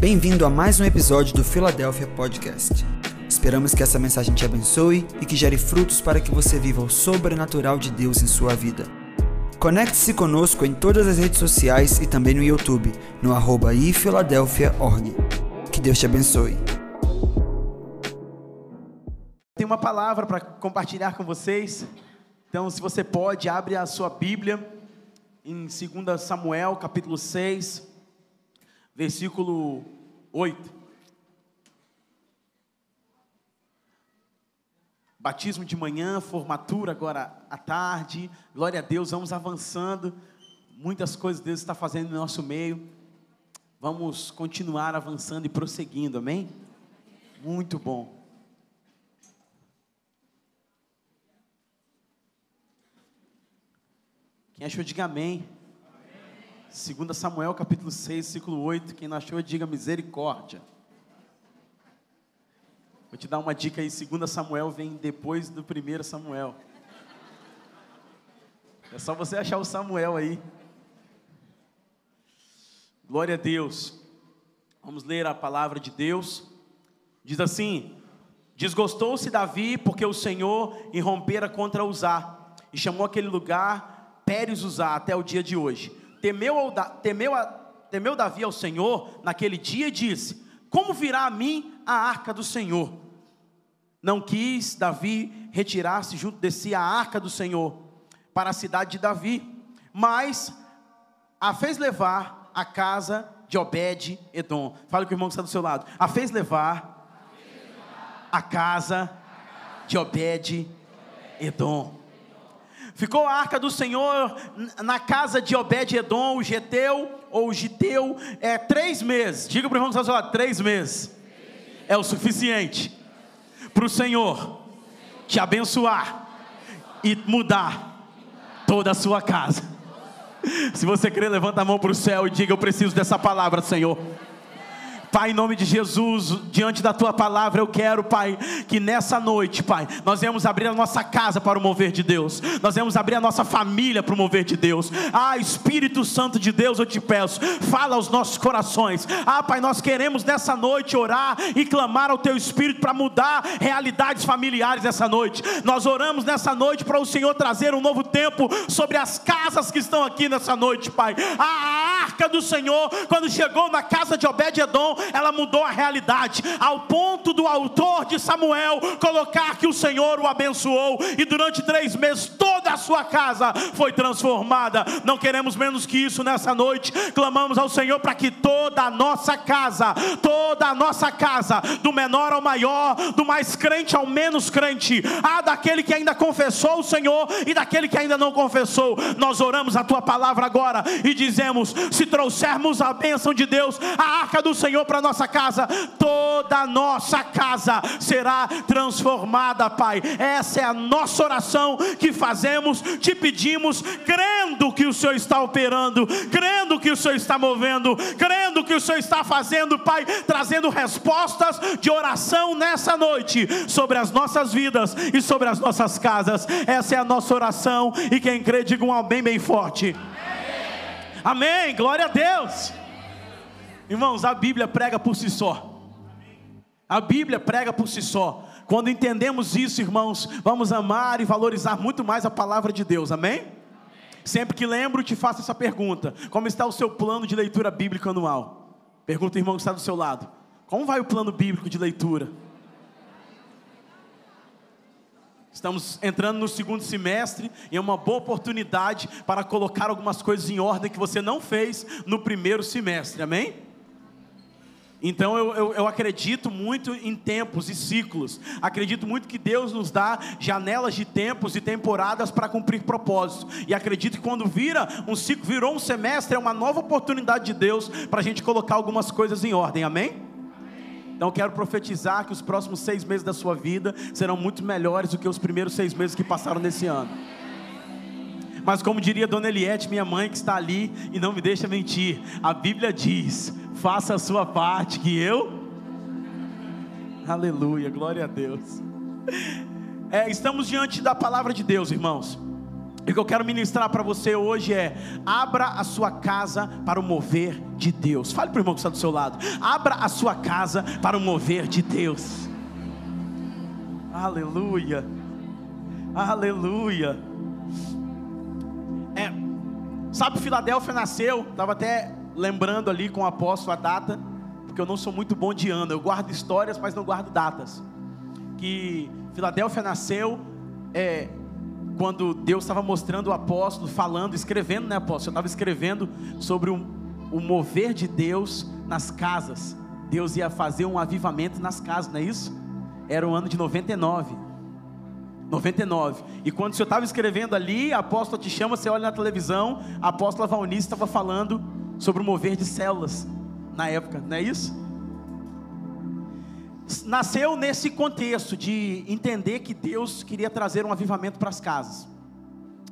Bem-vindo a mais um episódio do Philadelphia Podcast. Esperamos que essa mensagem te abençoe e que gere frutos para que você viva o sobrenatural de Deus em sua vida. Conecte-se conosco em todas as redes sociais e também no YouTube, no arroba ifiladelphia.org. Que Deus te abençoe. Tem uma palavra para compartilhar com vocês. Então, se você pode, abre a sua Bíblia em 2 Samuel, capítulo 6, versículo 8. Batismo de manhã, formatura agora à tarde. Glória a Deus, vamos avançando. Muitas coisas Deus está fazendo no nosso meio. Vamos continuar avançando e prosseguindo, amém? Muito bom. Quem achou, diga amém. Amém. 2 Samuel capítulo 6, versículo 8. Quem não achou, diga misericórdia. Vou te dar uma dica aí, 2 Samuel vem depois do 1 Samuel. É só você achar o Samuel aí. Glória a Deus. Vamos ler a palavra de Deus. Diz assim: Desgostou-se Davi porque o Senhor irrompera contra Uzá e chamou aquele lugar Pérez usar até o dia de hoje. Temeu, temeu, temeu Davi ao Senhor naquele dia e disse: Como virá a mim a arca do Senhor? Não quis Davi retirar-se junto de si a arca do Senhor para a cidade de Davi, mas a fez levar à casa de Obed Edom. Fala com o irmão que está do seu lado. A fez levar à casa de Obed Edom. Ficou a arca do Senhor na casa de Obed-Edom, o Geteu, ou Giteu, é, três meses. Diga para o irmão que está três meses. É o suficiente para o Senhor te abençoar e mudar toda a sua casa. Se você crer, levanta a mão para o céu e diga: Eu preciso dessa palavra, Senhor. Pai, em nome de Jesus, diante da tua palavra, eu quero, Pai, que nessa noite, Pai, nós vamos abrir a nossa casa para o mover de Deus, nós vamos abrir a nossa família para o mover de Deus. Ah, Espírito Santo de Deus, eu te peço, fala aos nossos corações. Ah, Pai, nós queremos nessa noite orar e clamar ao Teu Espírito para mudar realidades familiares nessa noite. Nós oramos nessa noite para o Senhor trazer um novo tempo sobre as casas que estão aqui nessa noite, Pai. A arca do Senhor, quando chegou na casa de Obed-Edom, ela mudou a realidade, ao ponto do autor de Samuel colocar que o Senhor o abençoou, e durante três meses toda a sua casa foi transformada. Não queremos menos que isso nessa noite, clamamos ao Senhor para que toda a nossa casa, toda a nossa casa, do menor ao maior, do mais crente ao menos crente, a daquele que ainda confessou o Senhor e daquele que ainda não confessou, nós oramos a tua palavra agora e dizemos: se trouxermos a bênção de Deus, a arca do Senhor para nossa casa, toda a nossa casa será transformada, Pai. Essa é a nossa oração que fazemos, te pedimos, crendo que o Senhor está operando, crendo que o Senhor está movendo, crendo que o Senhor está fazendo, Pai, trazendo respostas de oração nessa noite sobre as nossas vidas e sobre as nossas casas. Essa é a nossa oração e quem crê, diga um amém bem forte. Amém. amém. Glória a Deus. Irmãos, a Bíblia prega por si só. A Bíblia prega por si só. Quando entendemos isso, irmãos, vamos amar e valorizar muito mais a palavra de Deus. Amém? Amém. Sempre que lembro, te faço essa pergunta: Como está o seu plano de leitura bíblica anual? Pergunta irmão que está do seu lado: Como vai o plano bíblico de leitura? Estamos entrando no segundo semestre e é uma boa oportunidade para colocar algumas coisas em ordem que você não fez no primeiro semestre, amém? Então eu, eu, eu, acredito muito em tempos e ciclos. Acredito muito que Deus nos dá janelas de tempos e temporadas para cumprir propósitos. E acredito que quando vira um ciclo, virou um semestre, é uma nova oportunidade de Deus para a gente colocar algumas coisas em ordem. Amém? Então eu quero profetizar que os próximos seis meses da sua vida serão muito melhores do que os primeiros seis meses que passaram nesse ano. Mas como diria Dona Eliette, minha mãe que está ali e não me deixa mentir, a Bíblia diz: faça a sua parte, que eu. Aleluia, glória a Deus. É, estamos diante da palavra de Deus, irmãos. E o que eu quero ministrar para você hoje é: abra a sua casa para o mover de Deus. Fale para o irmão que está do seu lado. Abra a sua casa para o mover de Deus. Aleluia. Aleluia. É, sabe, Filadélfia nasceu, estava até lembrando ali com o apóstolo a data, porque eu não sou muito bom de ano, eu guardo histórias, mas não guardo datas. Que Filadélfia nasceu é, quando Deus estava mostrando o apóstolo, falando, escrevendo, né, apóstolo? Eu estava escrevendo sobre o, o mover de Deus nas casas. Deus ia fazer um avivamento nas casas, não é isso? Era o ano de 99. 99. E quando o senhor estava escrevendo ali, a apóstola te chama, você olha na televisão, a apóstola Valnice estava falando sobre o mover de células na época, não é isso? Nasceu nesse contexto de entender que Deus queria trazer um avivamento para as casas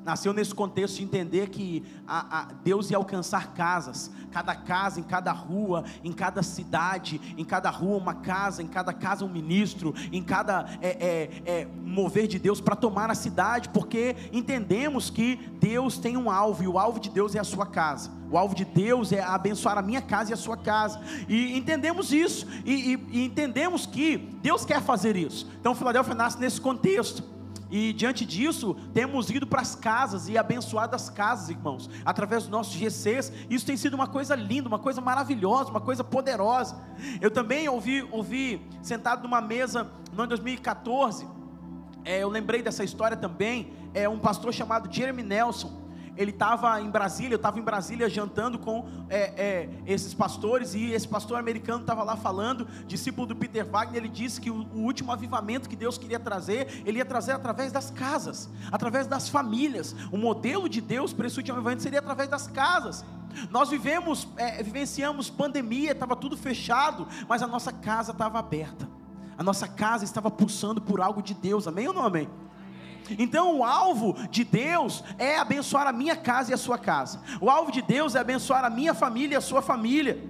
nasceu nesse contexto de entender que a, a Deus ia alcançar casas, cada casa, em cada rua, em cada cidade, em cada rua uma casa, em cada casa um ministro, em cada é, é, é, mover de Deus para tomar a cidade, porque entendemos que Deus tem um alvo e o alvo de Deus é a sua casa. O alvo de Deus é abençoar a minha casa e a sua casa. E entendemos isso. E, e, e entendemos que Deus quer fazer isso. Então, Filadélfia nasce nesse contexto. E diante disso, temos ido para as casas e abençoado as casas, irmãos, através dos nossos GCs. Isso tem sido uma coisa linda, uma coisa maravilhosa, uma coisa poderosa. Eu também ouvi, ouvi sentado numa mesa no ano 2014. É, eu lembrei dessa história também. É um pastor chamado Jeremy Nelson ele estava em Brasília, eu estava em Brasília jantando com é, é, esses pastores, e esse pastor americano estava lá falando, discípulo do Peter Wagner, ele disse que o, o, último avivamento que Deus queria trazer, ele ia trazer através das casas, através das famílias. O modelo de Deus para esse último avivamento seria através das casas. Nós vivemos, é, vivenciamos pandemia, estava tudo fechado, mas a nossa casa estava aberta. A nossa casa estava pulsando por algo de Deus, amém ou não amém? Então, o alvo de Deus é abençoar a minha casa e a sua casa. O alvo de Deus é abençoar a minha família e a sua família.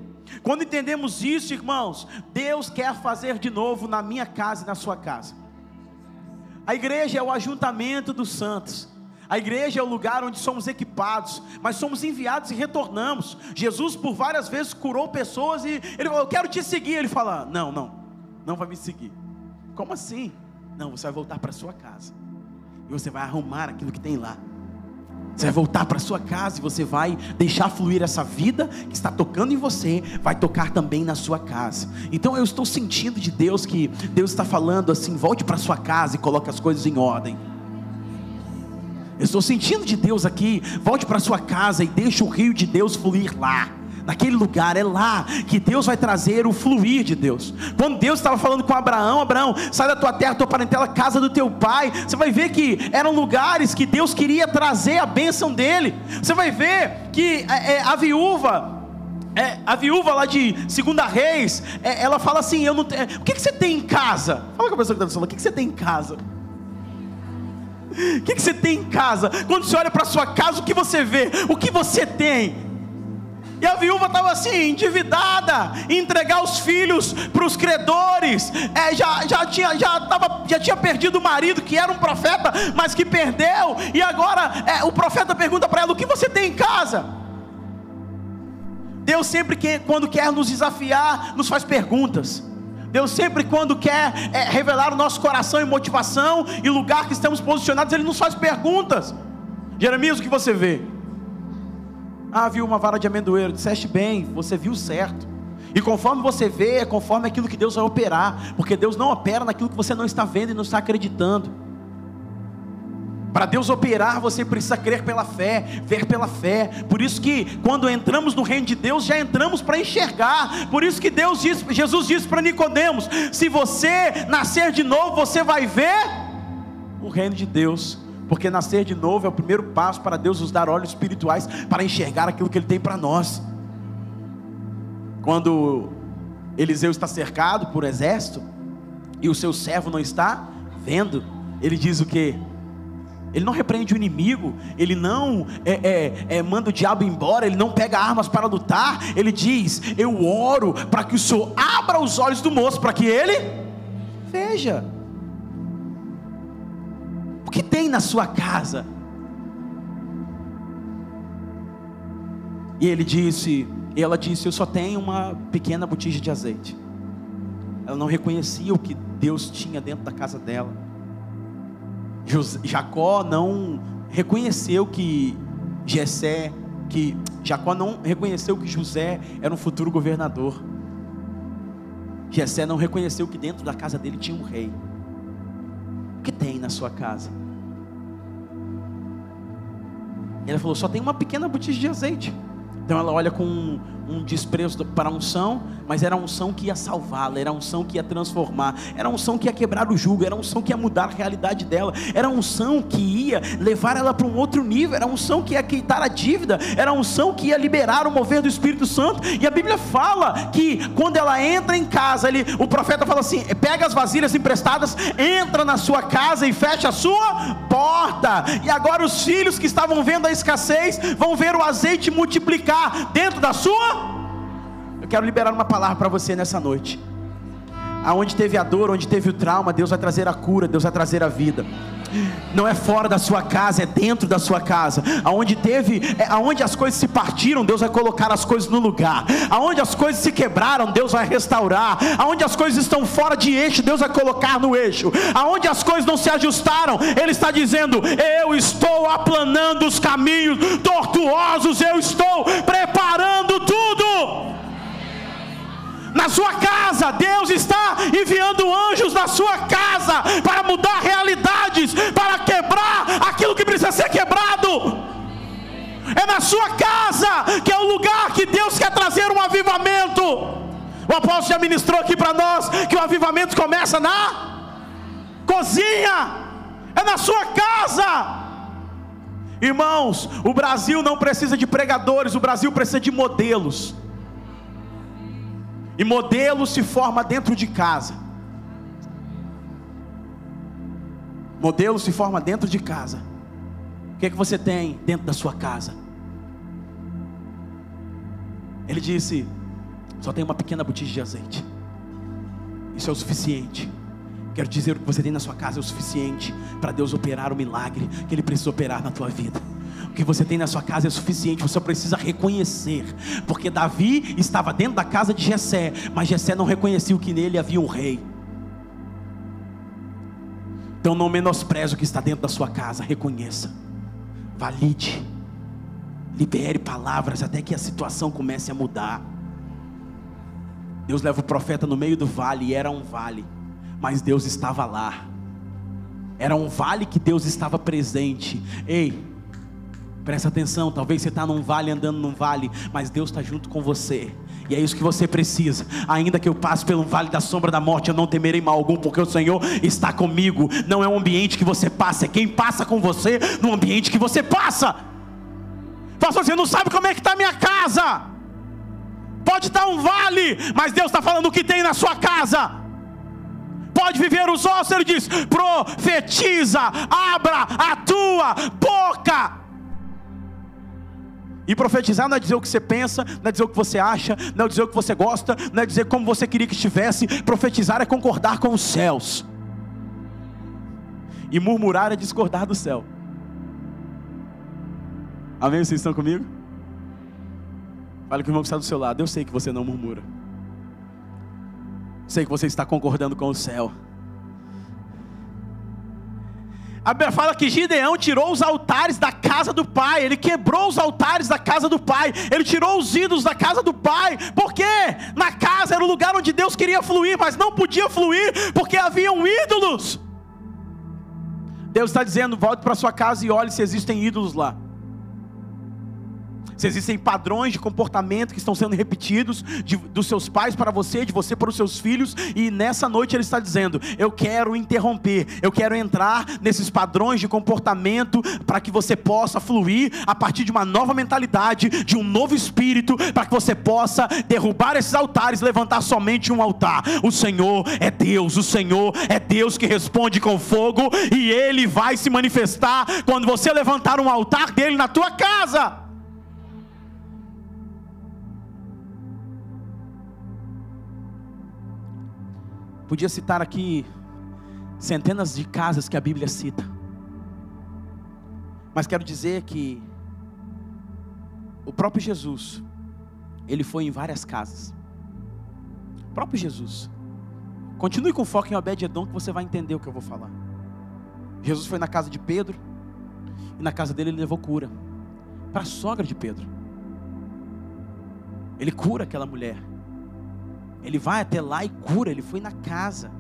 Quando entendemos isso, irmãos, Deus quer fazer de novo na minha casa e na sua casa. A igreja é o ajuntamento dos santos. A igreja é o lugar onde somos equipados, mas somos enviados e retornamos. Jesus, por várias vezes, curou pessoas e ele falou: Eu quero te seguir. Ele fala: Não, não, não vai me seguir. Como assim? Não, você vai voltar para sua casa e você vai arrumar aquilo que tem lá. Você vai voltar para sua casa e você vai deixar fluir essa vida que está tocando em você, vai tocar também na sua casa. Então eu estou sentindo de Deus que Deus está falando assim: volte para sua casa e coloque as coisas em ordem. Eu estou sentindo de Deus aqui, volte para sua casa e deixe o rio de Deus fluir lá naquele lugar, é lá que Deus vai trazer o fluir de Deus. Quando Deus estava falando com Abraão, Abraão, sai da tua terra, tua parentela, casa do teu pai. Você vai ver que eram lugares que Deus queria trazer a bênção dele. Você vai ver que é, é, a viúva é, a viúva lá de Segunda Reis, é, ela fala assim: eu não tenho, o que, que você tem em casa? Fala com a pessoa que está falando, o que, que você tem em casa? O que, que você tem em casa? Quando você olha para sua casa, o que você vê? O que você tem? E a viúva estava assim, endividada, entregar os filhos para os credores. É, já, já, tinha, já, tava, já tinha perdido o marido, que era um profeta, mas que perdeu. E agora é, o profeta pergunta para ela: O que você tem em casa? Deus sempre, que, quando quer nos desafiar, nos faz perguntas. Deus sempre, quando quer é, revelar o nosso coração e motivação e lugar que estamos posicionados, Ele nos faz perguntas. Jeremias, o que você vê? Ah, viu uma vara de amendoeiro, disseste bem, você viu certo. E conforme você vê, é conforme aquilo que Deus vai operar, porque Deus não opera naquilo que você não está vendo e não está acreditando. Para Deus operar, você precisa crer pela fé, ver pela fé. Por isso que quando entramos no reino de Deus, já entramos para enxergar. Por isso que Deus diz, Jesus disse para Nicodemos: se você nascer de novo, você vai ver o reino de Deus porque nascer de novo é o primeiro passo para Deus nos dar olhos espirituais para enxergar aquilo que Ele tem para nós. Quando Eliseu está cercado por exército e o seu servo não está vendo, ele diz o que? Ele não repreende o inimigo, ele não é, é, é, manda o diabo embora, ele não pega armas para lutar, ele diz: Eu oro para que o Senhor abra os olhos do moço, para que ele veja que tem na sua casa? E ele disse: E ela disse: Eu só tenho uma pequena botija de azeite. Ela não reconhecia o que Deus tinha dentro da casa dela. Jacó não reconheceu que Jessé, que Jacó não reconheceu que José era um futuro governador. Jessé não reconheceu que dentro da casa dele tinha um rei. O que tem na sua casa? Ele falou: só tem uma pequena botija de azeite. Então ela olha com um, desprezo para a unção, mas era a unção que ia salvá-la, era a unção que ia transformar, era a unção que ia quebrar o jugo, era a unção que ia mudar a realidade dela, era a unção que ia levar ela para um outro nível, era a unção que ia quitar a dívida, era a unção que ia liberar o mover do Espírito Santo. E a Bíblia fala que quando ela entra em casa, ele, o profeta fala assim: pega as vasilhas emprestadas, entra na sua casa e fecha a sua porta. E agora os filhos que estavam vendo a escassez vão ver o azeite multiplicar dentro da sua quero liberar uma palavra para você nessa noite. Aonde teve a dor, onde teve o trauma, Deus vai trazer a cura, Deus vai trazer a vida. Não é fora da sua casa, é dentro da sua casa. Aonde teve, é, aonde as coisas se partiram, Deus vai colocar as coisas no lugar. Aonde as coisas se quebraram, Deus vai restaurar. Aonde as coisas estão fora de eixo, Deus vai colocar no eixo. Aonde as coisas não se ajustaram, Ele está dizendo: Eu estou aplanando os caminhos tortuosos, eu estou preparando na sua casa. Deus está enviando anjos na sua casa para mudar realidades, para quebrar aquilo que precisa ser quebrado. É na sua casa que é o lugar que Deus quer trazer um avivamento. O apóstolo já ministrou aqui para nós que o avivamento começa na cozinha, é na sua casa. Irmãos, o Brasil não precisa de pregadores, o Brasil precisa de modelos. E modelo se forma dentro de casa. Modelo se forma dentro de casa. O que é que você tem dentro da sua casa? Ele disse: só tem uma pequena botija de azeite. Isso é o suficiente. Quero dizer o que você tem na sua casa é o suficiente para Deus operar o milagre que Ele precisa operar na tua vida. O que você tem na sua casa é suficiente, você precisa reconhecer, porque Davi estava dentro da casa de Jessé, mas Jessé não reconhecia que nele havia um rei. Então não menospreze o que está dentro da sua casa, reconheça, valide, libere palavras até que a situação comece a mudar. Deus leva o profeta no meio do vale, e era um vale, mas Deus estava lá. Era um vale que Deus estava presente. Ei, Presta atenção, talvez você está num vale andando num vale, mas Deus está junto com você. E é isso que você precisa. Ainda que eu passe pelo vale da sombra da morte, eu não temerei mal algum, porque o Senhor está comigo. Não é um ambiente que você passa, é quem passa com você no ambiente que você passa. Pastor, você não sabe como é que está a minha casa. Pode estar um vale, mas Deus está falando o que tem na sua casa pode viver os ossos, ele diz: profetiza, abra a tua boca. E profetizar não é dizer o que você pensa, não é dizer o que você acha, não é dizer o que você gosta, não é dizer como você queria que estivesse. Profetizar é concordar com os céus. E murmurar é discordar do céu. Amém? Vocês estão comigo? Fala que o irmão que está do seu lado. Eu sei que você não murmura. Sei que você está concordando com o céu. A Bíblia fala que Gideão tirou os altares da casa do pai, ele quebrou os altares da casa do pai, ele tirou os ídolos da casa do pai, porque na casa era o lugar onde Deus queria fluir, mas não podia fluir porque haviam ídolos. Deus está dizendo: volte para sua casa e olhe se existem ídolos lá se existem padrões de comportamento que estão sendo repetidos de, dos seus pais para você, de você para os seus filhos, e nessa noite ele está dizendo: Eu quero interromper, eu quero entrar nesses padrões de comportamento para que você possa fluir a partir de uma nova mentalidade, de um novo espírito, para que você possa derrubar esses altares, levantar somente um altar. O Senhor é Deus, o Senhor é Deus que responde com fogo, e Ele vai se manifestar quando você levantar um altar dele na tua casa. Podia citar aqui centenas de casas que a Bíblia cita. Mas quero dizer que o próprio Jesus, ele foi em várias casas. O próprio Jesus. Continue com foco em Obed-Edom que você vai entender o que eu vou falar. Jesus foi na casa de Pedro e na casa dele ele levou cura para a sogra de Pedro. Ele cura aquela mulher. Ele vai até lá e cura, ele foi na casa.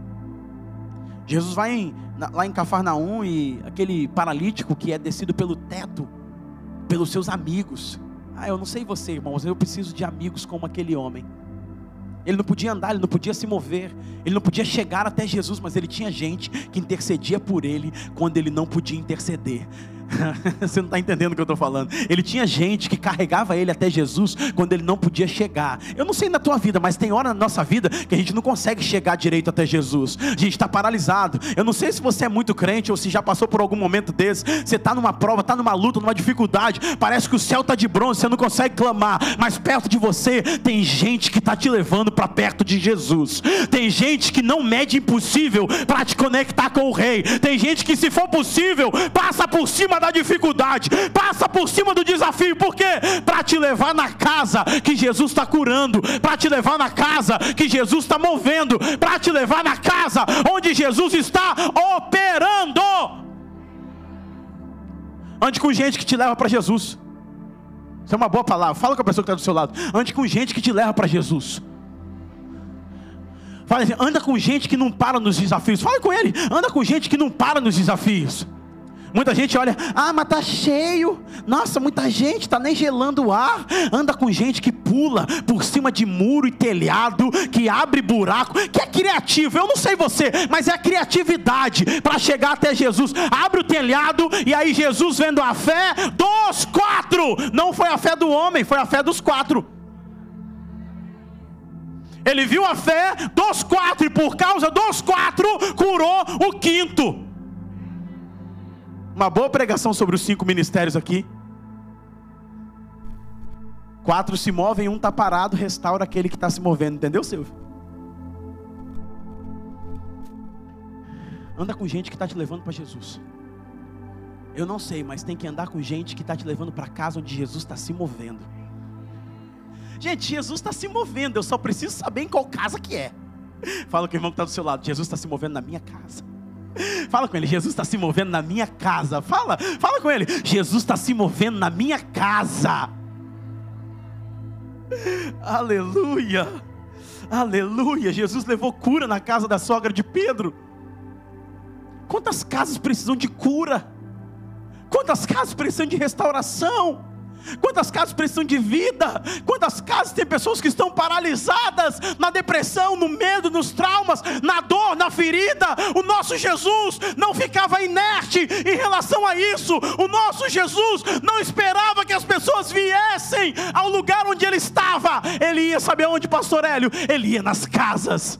Jesus vai em, lá em Cafarnaum e aquele paralítico que é descido pelo teto, pelos seus amigos. Ah, eu não sei você, irmão, mas eu preciso de amigos como aquele homem. Ele não podia andar, ele não podia se mover, ele não podia chegar até Jesus, mas ele tinha gente que intercedia por ele quando ele não podia interceder. Você não está entendendo o que eu estou falando. Ele tinha gente que carregava ele até Jesus quando ele não podia chegar. Eu não sei na tua vida, mas tem hora na nossa vida que a gente não consegue chegar direito até Jesus. A gente está paralisado. Eu não sei se você é muito crente ou se já passou por algum momento desse. Você está numa prova, está numa luta, numa dificuldade. Parece que o céu está de bronze, você não consegue clamar. Mas perto de você tem gente que está te levando para perto de Jesus. Tem gente que não mede impossível para te conectar com o Rei. Tem gente que, se for possível, passa por cima da dificuldade, passa por cima do desafio, por quê? Para te levar na casa que Jesus está curando, para te levar na casa que Jesus está movendo, para te levar na casa onde Jesus está operando. Ande com gente que te leva para Jesus. Isso é uma boa palavra. Fala com a pessoa que está do seu lado. Ande com gente que te leva para Jesus. Fala assim, anda com gente que não para nos desafios. Fala com ele. Anda com gente que não para nos desafios. Muita gente olha, ah, mas tá cheio. Nossa, muita gente, tá nem gelando o ar. Anda com gente que pula por cima de muro e telhado, que abre buraco, que é criativo. Eu não sei você, mas é a criatividade para chegar até Jesus. Abre o telhado e aí Jesus vendo a fé dos quatro. Não foi a fé do homem, foi a fé dos quatro. Ele viu a fé dos quatro e por causa dos quatro curou o quinto. Uma boa pregação sobre os cinco ministérios aqui. Quatro se movem, um está parado, restaura aquele que está se movendo. Entendeu, Silvio? Anda com gente que está te levando para Jesus. Eu não sei, mas tem que andar com gente que está te levando para casa onde Jesus está se movendo. Gente, Jesus está se movendo, eu só preciso saber em qual casa que é. Fala com o irmão que está do seu lado, Jesus está se movendo na minha casa. Fala com ele, Jesus está se movendo na minha casa. Fala, fala com ele, Jesus está se movendo na minha casa. Aleluia, aleluia. Jesus levou cura na casa da sogra de Pedro. Quantas casas precisam de cura? Quantas casas precisam de restauração? Quantas casas precisam de vida? Quantas casas tem pessoas que estão paralisadas na depressão, no medo, nos traumas, na dor, na ferida? O nosso Jesus não ficava inerte em relação a isso. O nosso Jesus não esperava que as pessoas viessem ao lugar onde ele estava. Ele ia saber onde, pastor Hélio? Ele ia nas casas.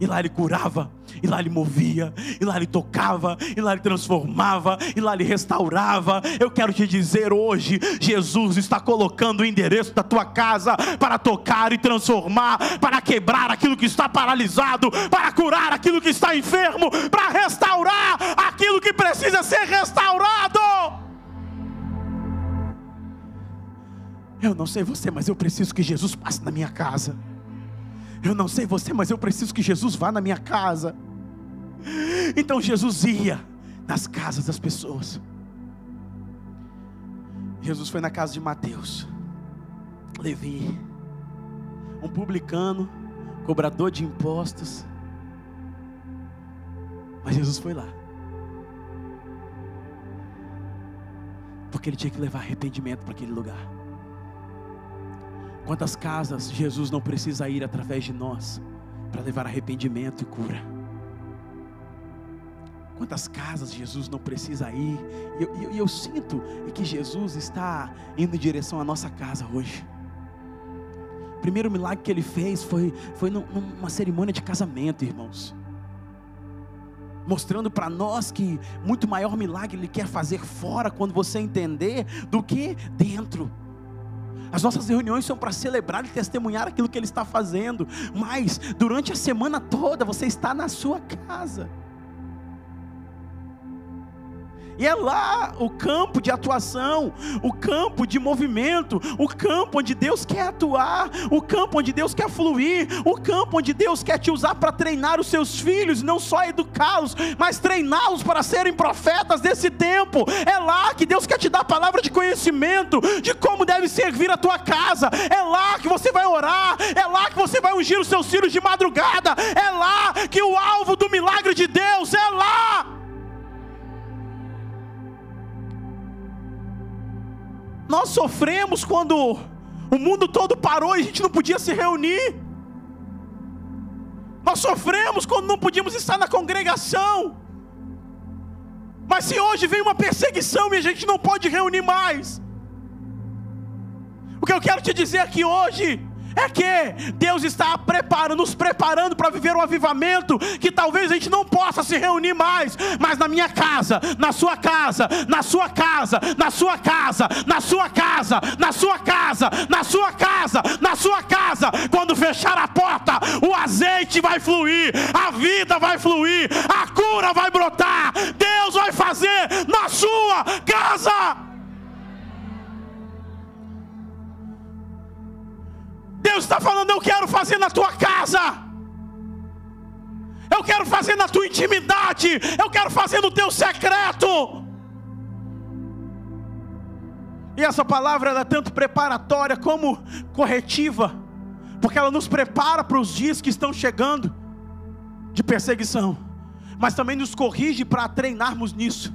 E lá ele curava, e lá ele movia, e lá ele tocava, e lá ele transformava, e lá ele restaurava. Eu quero te dizer hoje: Jesus está colocando o endereço da tua casa para tocar e transformar, para quebrar aquilo que está paralisado, para curar aquilo que está enfermo, para restaurar aquilo que precisa ser restaurado. Eu não sei você, mas eu preciso que Jesus passe na minha casa. Eu não sei você, mas eu preciso que Jesus vá na minha casa. Então Jesus ia nas casas das pessoas. Jesus foi na casa de Mateus, Levi, um publicano, cobrador de impostos. Mas Jesus foi lá. Porque ele tinha que levar arrependimento para aquele lugar. Quantas casas Jesus não precisa ir através de nós para levar arrependimento e cura? Quantas casas Jesus não precisa ir? E eu, eu, eu, sinto que Jesus está indo em direção à nossa casa hoje. O primeiro milagre que ele fez foi, foi numa cerimônia de casamento, irmãos. Mostrando para nós que muito maior milagre ele quer fazer fora quando você entender do que dentro. As nossas reuniões são para celebrar e testemunhar aquilo que Ele está fazendo, mas durante a semana toda você está na sua casa. E é lá o campo de atuação, o campo de movimento, o campo onde Deus quer atuar, o campo onde Deus quer fluir, o campo onde Deus quer te usar para treinar os seus filhos, não só educá-los, mas treiná-los para serem profetas desse tempo. É lá que Deus quer te dar palavra de conhecimento de como deve servir a tua casa. É lá que você vai orar, é lá que você vai ungir os seus filhos de madrugada, é lá que o alvo do milagre de Deus é lá. Nós sofremos quando o mundo todo parou e a gente não podia se reunir. Nós sofremos quando não podíamos estar na congregação. Mas se hoje vem uma perseguição e a gente não pode reunir mais, o que eu quero te dizer aqui hoje é que Deus está preparando, nos preparando para viver um avivamento que talvez a gente não possa se reunir mais, mas na minha casa, na sua casa, na sua casa, na sua casa, na sua casa, na sua casa, na sua casa, na sua casa, quando fechar a porta, o azeite vai fluir, a vida vai fluir, a cura vai brotar, Deus vai fazer na sua casa. Deus está falando: Eu quero fazer na tua casa. Eu quero fazer na tua intimidade. Eu quero fazer no teu secreto. E essa palavra é tanto preparatória como corretiva, porque ela nos prepara para os dias que estão chegando de perseguição, mas também nos corrige para treinarmos nisso.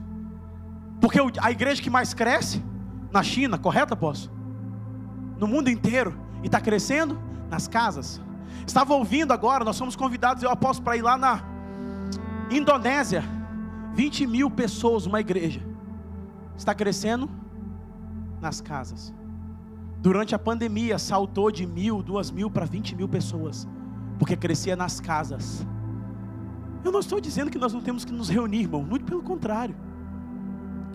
Porque a igreja que mais cresce na China, correto, apóstolo? No mundo inteiro, e está crescendo nas casas. Estava ouvindo agora, nós somos convidados, eu aposto para ir lá na Indonésia. 20 mil pessoas, uma igreja. Está crescendo nas casas. Durante a pandemia, saltou de mil, duas mil para 20 mil pessoas, porque crescia nas casas. Eu não estou dizendo que nós não temos que nos reunir, irmão, muito pelo contrário.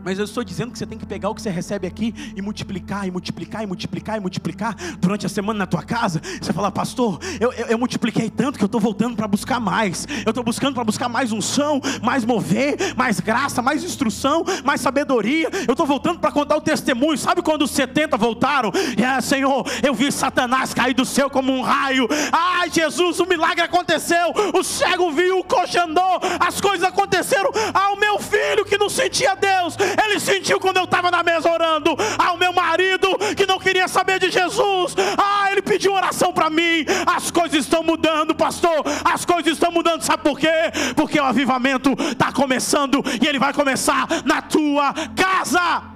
Mas eu estou dizendo que você tem que pegar o que você recebe aqui e multiplicar, e multiplicar, e multiplicar, e multiplicar durante a semana na tua casa. Você fala, pastor, eu, eu, eu multipliquei tanto que eu estou voltando para buscar mais. Eu estou buscando para buscar mais unção, mais mover, mais graça, mais instrução, mais sabedoria. Eu estou voltando para contar o testemunho. Sabe quando os 70 voltaram? É, Senhor, eu vi Satanás cair do céu como um raio. Ai, Jesus, o milagre aconteceu. O cego viu, o coxo andou. As coisas aconteceram ao meu filho que não sentia Deus ele sentiu quando eu estava na mesa orando. Ao meu marido que não queria saber de Jesus. Ah, ele pediu oração para mim. As coisas estão mudando, pastor. As coisas estão mudando. Sabe por quê? Porque o avivamento está começando e ele vai começar na tua casa.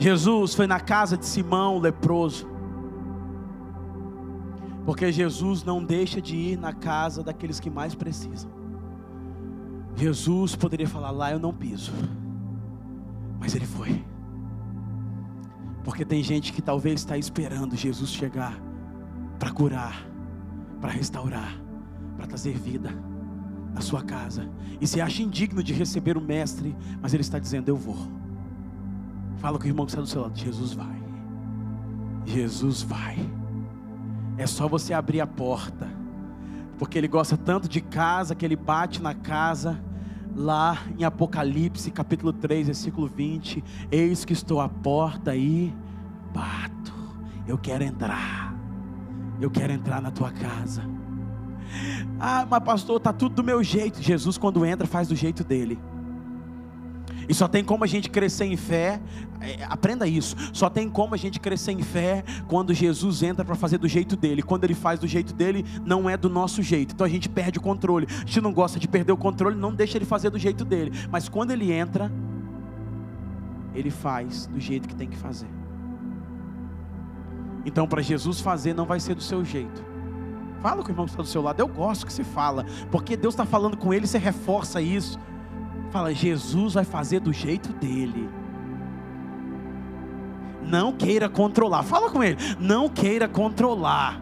Jesus foi na casa de Simão, leproso. Porque Jesus não deixa de ir na casa daqueles que mais precisam. Jesus poderia falar: lá eu não piso, mas ele foi. Porque tem gente que talvez está esperando Jesus chegar para curar, para restaurar, para trazer vida na sua casa. E se acha indigno de receber o Mestre, mas ele está dizendo: Eu vou. Fala com o irmão que está do seu lado: Jesus vai. Jesus vai. É só você abrir a porta. Porque ele gosta tanto de casa que ele bate na casa. Lá em Apocalipse, capítulo 3, versículo 20: Eis que estou à porta e bato. Eu quero entrar. Eu quero entrar na tua casa. Ah, mas pastor, está tudo do meu jeito. Jesus, quando entra, faz do jeito dele. E só tem como a gente crescer em fé, é, aprenda isso. Só tem como a gente crescer em fé quando Jesus entra para fazer do jeito dele. Quando ele faz do jeito dele, não é do nosso jeito. Então a gente perde o controle. A gente não gosta de perder o controle, não deixa ele fazer do jeito dele. Mas quando ele entra, ele faz do jeito que tem que fazer. Então, para Jesus fazer, não vai ser do seu jeito. Fala com o irmão que está do seu lado. Eu gosto que você fala, porque Deus está falando com ele, você reforça isso. Fala, Jesus vai fazer do jeito dele. Não queira controlar. Fala com ele. Não queira controlar.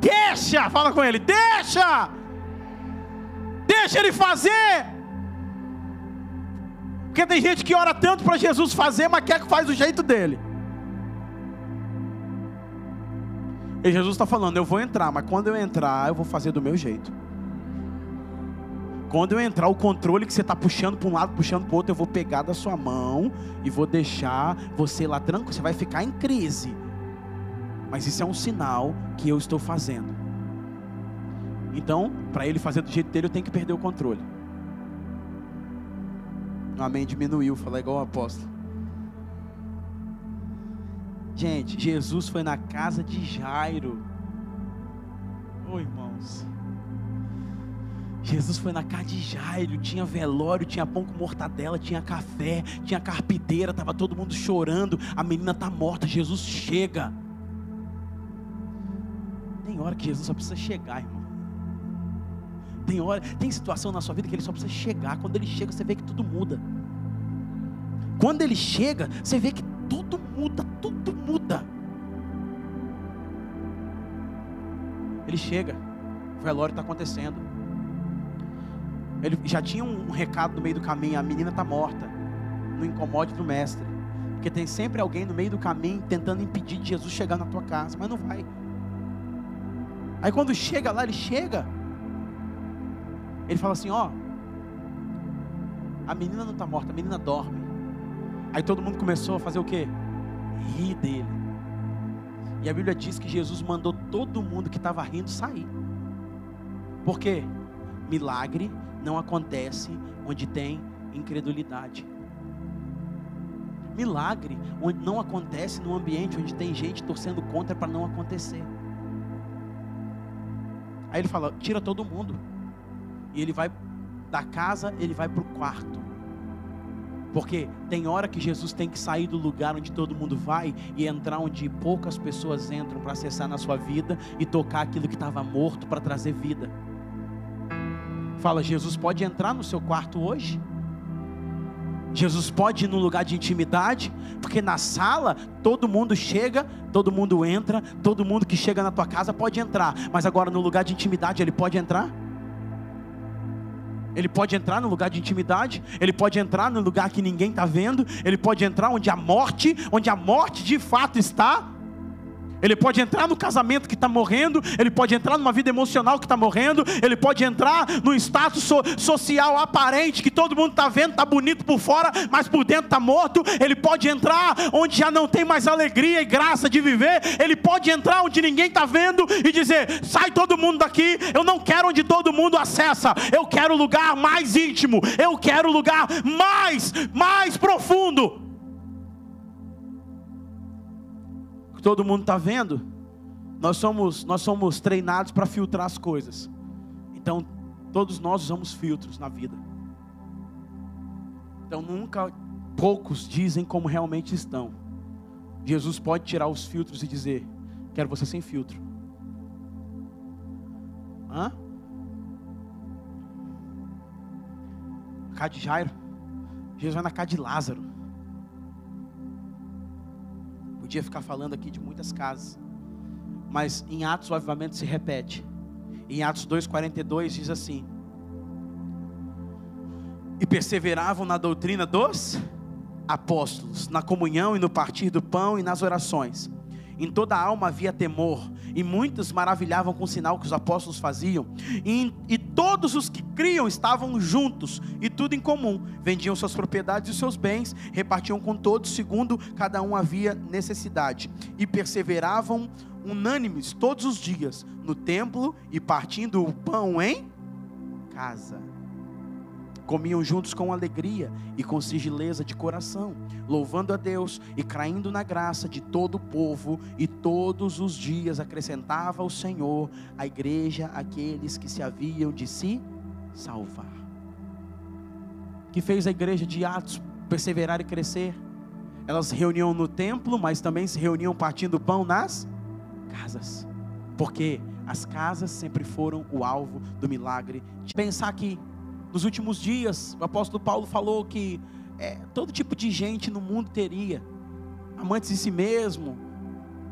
Deixa, fala com ele. Deixa. Deixa ele fazer. Porque tem gente que ora tanto para Jesus fazer, mas quer que faz do jeito dele. E Jesus está falando: eu vou entrar, mas quando eu entrar, eu vou fazer do meu jeito. Quando eu entrar, o controle que você está puxando para um lado, puxando para o outro, eu vou pegar da sua mão e vou deixar você lá tranquilo. Você vai ficar em crise. Mas isso é um sinal que eu estou fazendo. Então, para ele fazer do jeito dele, eu tenho que perder o controle. Amém. Diminuiu, falar igual o apóstolo. Gente, Jesus foi na casa de Jairo. Oi, irmãos. Jesus foi na casa de Jairo, tinha velório, tinha pão com mortadela, tinha café, tinha carpideira, estava todo mundo chorando, a menina está morta, Jesus chega. Tem hora que Jesus só precisa chegar, irmão. Tem hora, tem situação na sua vida que ele só precisa chegar. Quando ele chega, você vê que tudo muda. Quando ele chega, você vê que tudo muda, tudo muda. Ele chega, o velório está acontecendo. Ele já tinha um recado no meio do caminho: a menina está morta. Não incomode do mestre. Porque tem sempre alguém no meio do caminho tentando impedir de Jesus chegar na tua casa, mas não vai. Aí quando chega lá, ele chega. Ele fala assim: Ó, a menina não está morta, a menina dorme. Aí todo mundo começou a fazer o que? Rir dele. E a Bíblia diz que Jesus mandou todo mundo que estava rindo sair. Por quê? Milagre não acontece onde tem incredulidade. Milagre não acontece num ambiente onde tem gente torcendo contra para não acontecer. Aí ele fala: tira todo mundo. E ele vai da casa, ele vai para o quarto. Porque tem hora que Jesus tem que sair do lugar onde todo mundo vai e entrar onde poucas pessoas entram para acessar na sua vida e tocar aquilo que estava morto para trazer vida. Fala, Jesus pode entrar no seu quarto hoje? Jesus pode ir no lugar de intimidade, porque na sala todo mundo chega, todo mundo entra, todo mundo que chega na tua casa pode entrar, mas agora no lugar de intimidade ele pode entrar? Ele pode entrar no lugar de intimidade, ele pode entrar no lugar que ninguém está vendo, ele pode entrar onde a morte, onde a morte de fato está. Ele pode entrar no casamento que está morrendo, ele pode entrar numa vida emocional que está morrendo, ele pode entrar no status so, social aparente que todo mundo está vendo, está bonito por fora, mas por dentro está morto. Ele pode entrar onde já não tem mais alegria e graça de viver. Ele pode entrar onde ninguém está vendo e dizer: sai todo mundo daqui. Eu não quero onde todo mundo acessa. Eu quero lugar mais íntimo. Eu quero lugar mais, mais profundo. Todo mundo está vendo, nós somos, nós somos treinados para filtrar as coisas. Então, todos nós usamos filtros na vida. Então, nunca poucos dizem como realmente estão. Jesus pode tirar os filtros e dizer: Quero você sem filtro. Hã? Cá de Jairo. Jesus vai na casa de Lázaro. Podia ficar falando aqui de muitas casas. Mas em Atos o avivamento se repete. Em Atos 2,42 diz assim: E perseveravam na doutrina dos apóstolos, na comunhão e no partir do pão e nas orações. Em toda a alma havia temor, e muitos maravilhavam com o sinal que os apóstolos faziam. E, e, todos os que criam estavam juntos, e tudo em comum. Vendiam suas propriedades e seus bens, repartiam com todos, segundo cada um havia necessidade. E perseveravam unânimes todos os dias no templo e partindo o pão em casa comiam juntos com alegria e com sigileza de coração, louvando a Deus e craindo na graça de todo o povo, e todos os dias acrescentava o Senhor à igreja aqueles que se haviam de si salvar. Que fez a igreja de Atos perseverar e crescer. Elas se reuniam no templo, mas também se reuniam partindo pão nas casas. Porque as casas sempre foram o alvo do milagre. Pensar que nos últimos dias, o apóstolo Paulo falou que é, todo tipo de gente no mundo teria amantes de si mesmo,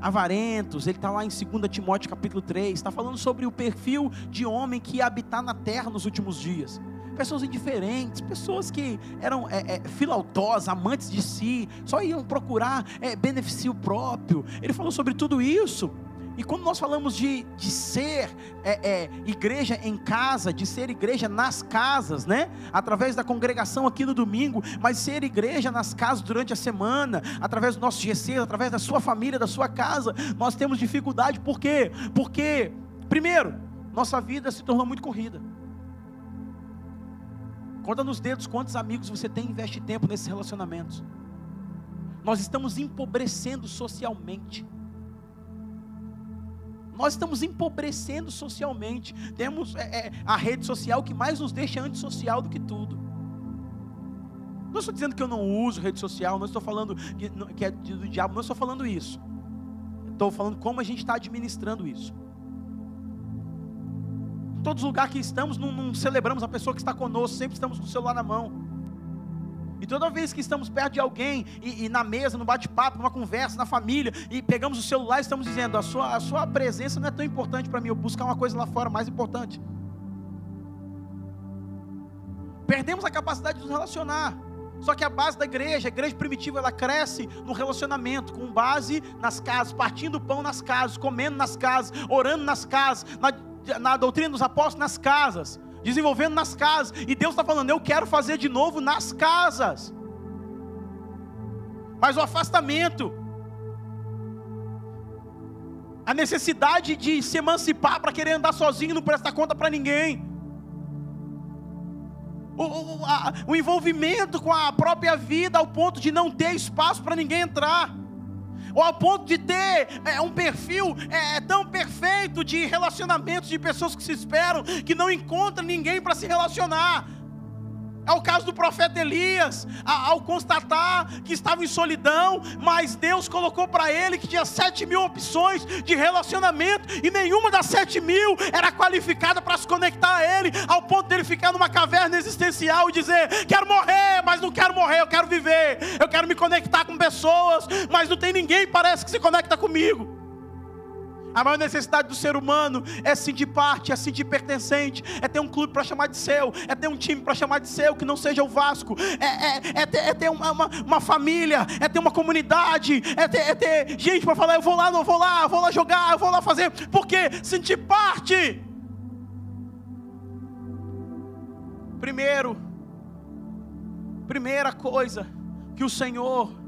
avarentos, ele está lá em 2 Timóteo capítulo 3, está falando sobre o perfil de homem que ia habitar na terra nos últimos dias. Pessoas indiferentes, pessoas que eram é, é, filautosas, amantes de si, só iam procurar é, benefício próprio. Ele falou sobre tudo isso. E quando nós falamos de, de ser é, é, igreja em casa, de ser igreja nas casas, né? Através da congregação aqui no domingo, mas ser igreja nas casas durante a semana, através do nosso GC, através da sua família, da sua casa, nós temos dificuldade, por quê? Porque, primeiro, nossa vida se tornou muito corrida. Conta nos dedos quantos amigos você tem e investe tempo nesses relacionamentos. Nós estamos empobrecendo socialmente. Nós estamos empobrecendo socialmente. Temos é, é, a rede social que mais nos deixa antissocial do que tudo. Não estou dizendo que eu não uso rede social, não estou falando que, que é do diabo, não estou falando isso. Estou falando como a gente está administrando isso. Em todos os lugares que estamos, não, não celebramos a pessoa que está conosco, sempre estamos com o celular na mão. E toda vez que estamos perto de alguém, e, e na mesa, no bate-papo, numa conversa, na família, e pegamos o celular e estamos dizendo: a sua, a sua presença não é tão importante para mim, eu buscar uma coisa lá fora mais importante. Perdemos a capacidade de nos relacionar. Só que a base da igreja, a igreja primitiva, ela cresce no relacionamento, com base nas casas, partindo o pão nas casas, comendo nas casas, orando nas casas, na, na doutrina dos apóstolos nas casas desenvolvendo nas casas. E Deus está falando: eu quero fazer de novo nas casas. Mas o afastamento, a necessidade de se emancipar para querer andar sozinho e não prestar conta para ninguém. O, o, a, o envolvimento com a própria vida ao ponto de não ter espaço para ninguém entrar ou ao ponto de ter é, um perfil é, tão perfeito de relacionamentos de pessoas que se esperam, que não encontram ninguém para se relacionar. É o caso do profeta Elias, ao constatar que estava em solidão, mas Deus colocou para ele que tinha sete mil opções de relacionamento, e nenhuma das sete mil era qualificada para se conectar a ele, ao ponto dele ficar numa caverna existencial e dizer: Quero morrer, mas não quero morrer, eu quero viver, eu quero me conectar com pessoas, mas não tem ninguém parece que se conecta comigo. A maior necessidade do ser humano é sentir parte, é sentir pertencente, é ter um clube para chamar de seu, é ter um time para chamar de seu, que não seja o Vasco, é, é, é ter, é ter uma, uma, uma, família, é ter uma comunidade, é ter, é ter gente para falar: eu vou lá, não vou lá, eu vou lá jogar, eu vou lá fazer, porque sentir parte. Primeiro, primeira coisa que o Senhor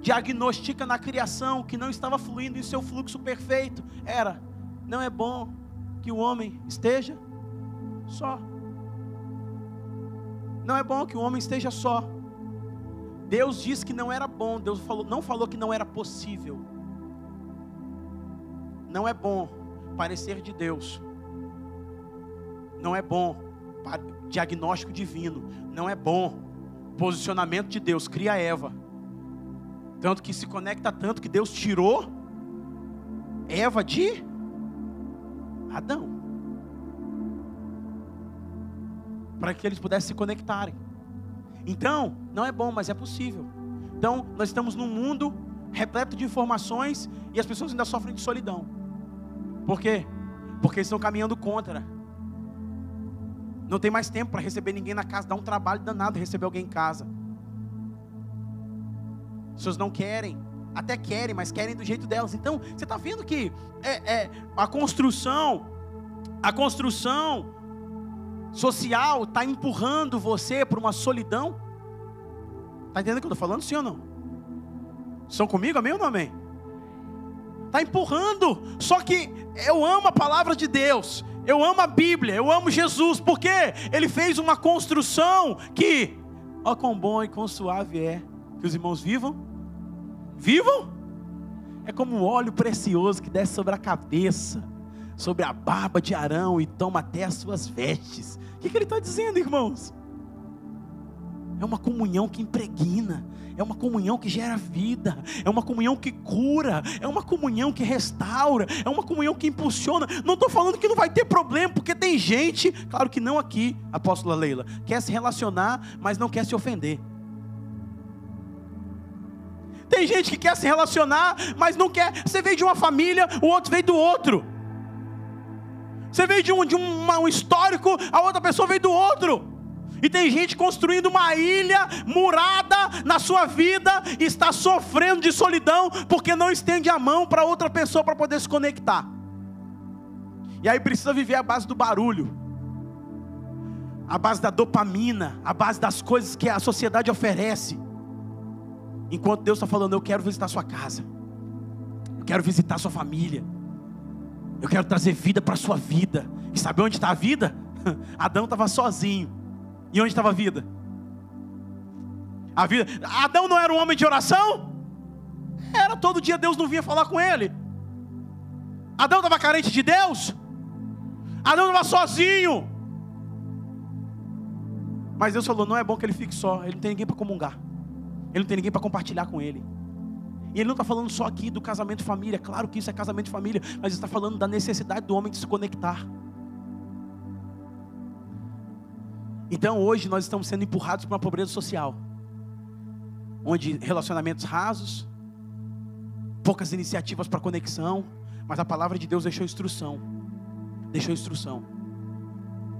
diagnostica na criação que não estava fluindo em seu fluxo perfeito era: não é bom que o homem esteja só. Não é bom que o homem esteja só. Deus disse que não era bom, Deus falou, não falou que não era possível. Não é bom parecer de Deus. Não é bom diagnóstico divino. Não é bom posicionamento de Deus. Cria Eva. Tanto que se conecta tanto que Deus tirou Eva de Adão. Para que eles pudessem se conectarem. Então, não é bom, mas é possível. Então, nós estamos num mundo repleto de informações e as pessoas ainda sofrem de solidão. Por quê? Porque estão caminhando contra. Não tem mais tempo para receber ninguém na casa, dá um trabalho danado receber alguém em casa pessoas não querem, até querem, mas querem do jeito delas. Então, você está vendo que é, é, a construção, a construção social está empurrando você para uma solidão? Está entendendo o que eu estou falando, sim ou não? Estão comigo, amém ou não amém? Está empurrando, só que eu amo a palavra de Deus, eu amo a Bíblia, eu amo Jesus, porque Ele fez uma construção que, ó quão bom e quão suave é que os irmãos vivam vivam. É como um óleo precioso que desce sobre a cabeça, sobre a barba de Arão e toma até as suas vestes. O que, que ele está dizendo, irmãos? É uma comunhão que impregna, é uma comunhão que gera vida, é uma comunhão que cura, é uma comunhão que restaura, é uma comunhão que impulsiona. Não estou falando que não vai ter problema, porque tem gente, claro que não aqui, apóstola Leila, quer se relacionar, mas não quer se ofender. Tem gente que quer se relacionar, mas não quer. Você veio de uma família, o outro veio do outro. Você veio de um, de um, um histórico, a outra pessoa veio do outro. E tem gente construindo uma ilha murada na sua vida e está sofrendo de solidão porque não estende a mão para outra pessoa para poder se conectar. E aí precisa viver a base do barulho, a base da dopamina, a base das coisas que a sociedade oferece. Enquanto Deus está falando, eu quero visitar sua casa, eu quero visitar sua família, eu quero trazer vida para a sua vida. E sabe onde está a vida? Adão estava sozinho. E onde estava a vida? A vida. Adão não era um homem de oração? Era todo dia Deus não vinha falar com ele. Adão estava carente de Deus? Adão estava sozinho. Mas Deus falou: não é bom que ele fique só. Ele não tem ninguém para comungar. Ele não tem ninguém para compartilhar com ele. E ele não está falando só aqui do casamento família. Claro que isso é casamento família. Mas está falando da necessidade do homem de se conectar. Então hoje nós estamos sendo empurrados para uma pobreza social, onde relacionamentos rasos, poucas iniciativas para conexão, mas a palavra de Deus deixou instrução. Deixou instrução.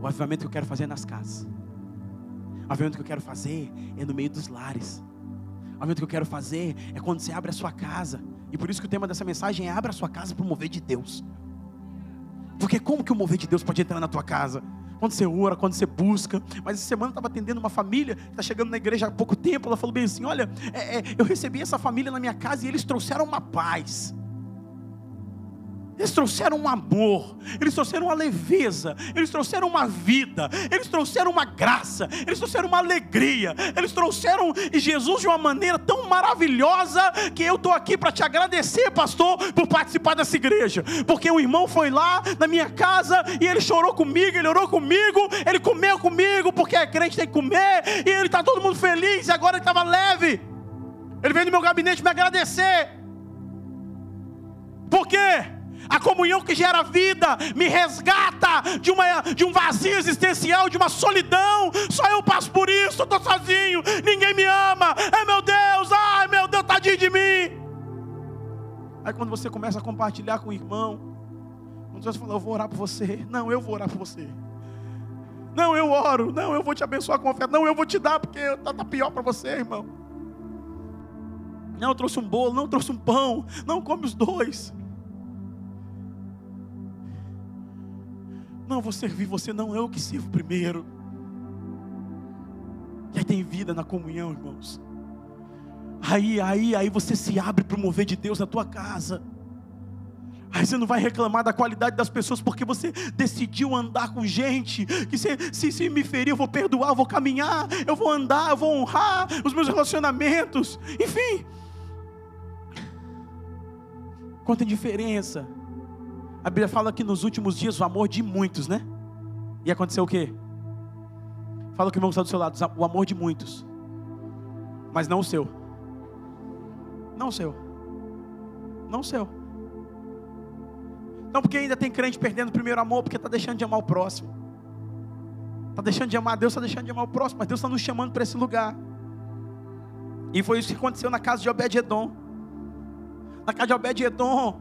O avivamento que eu quero fazer é nas casas. O avivamento que eu quero fazer é no meio dos lares. O avivamento que eu quero fazer é quando você abre a sua casa. E por isso que o tema dessa mensagem é abra a sua casa para o mover de Deus. Porque como que o mover de Deus pode entrar na tua casa? quando você ora, quando você busca. Mas essa semana eu estava atendendo uma família que está chegando na igreja há pouco tempo. Ela falou bem assim: Olha, é, é, eu recebi essa família na minha casa e eles trouxeram uma paz. Eles trouxeram um amor, eles trouxeram uma leveza, eles trouxeram uma vida, eles trouxeram uma graça, eles trouxeram uma alegria, eles trouxeram Jesus de uma maneira tão maravilhosa que eu estou aqui para te agradecer, pastor, por participar dessa igreja, porque o irmão foi lá na minha casa e ele chorou comigo, ele orou comigo, ele comeu comigo, porque a crente tem que comer, e ele está todo mundo feliz, e agora ele estava leve. Ele veio no meu gabinete me agradecer. Por quê? A comunhão que gera vida me resgata de, uma, de um vazio existencial, de uma solidão. Só eu passo por isso, estou sozinho, ninguém me ama. É meu Deus, ai meu Deus, tadinho de mim. Aí quando você começa a compartilhar com o irmão, quando você fala, eu vou orar por você. Não, eu vou orar por você. Não, eu oro. Não, eu vou te abençoar com oferta. Não, eu vou te dar, porque está tá pior para você, irmão. Não, eu trouxe um bolo, não eu trouxe um pão. Não, come os dois. Não, vou servir você, não, eu que sirvo primeiro. E aí tem vida na comunhão, irmãos. Aí, aí, aí você se abre para o mover de Deus na tua casa. Aí você não vai reclamar da qualidade das pessoas porque você decidiu andar com gente que se, se, se me ferir eu vou perdoar, eu vou caminhar, eu vou andar, eu vou honrar os meus relacionamentos. Enfim, quanta diferença a Bíblia fala que nos últimos dias o amor de muitos, né? E aconteceu o quê? Fala que o irmão está do seu lado, o amor de muitos, mas não o seu. Não o seu. Não o seu. Não porque ainda tem crente perdendo o primeiro amor, porque está deixando de amar o próximo. Está deixando de amar Deus, está deixando de amar o próximo, mas Deus está nos chamando para esse lugar. E foi isso que aconteceu na casa de Obed-Edom. Na casa de Obed-Edom,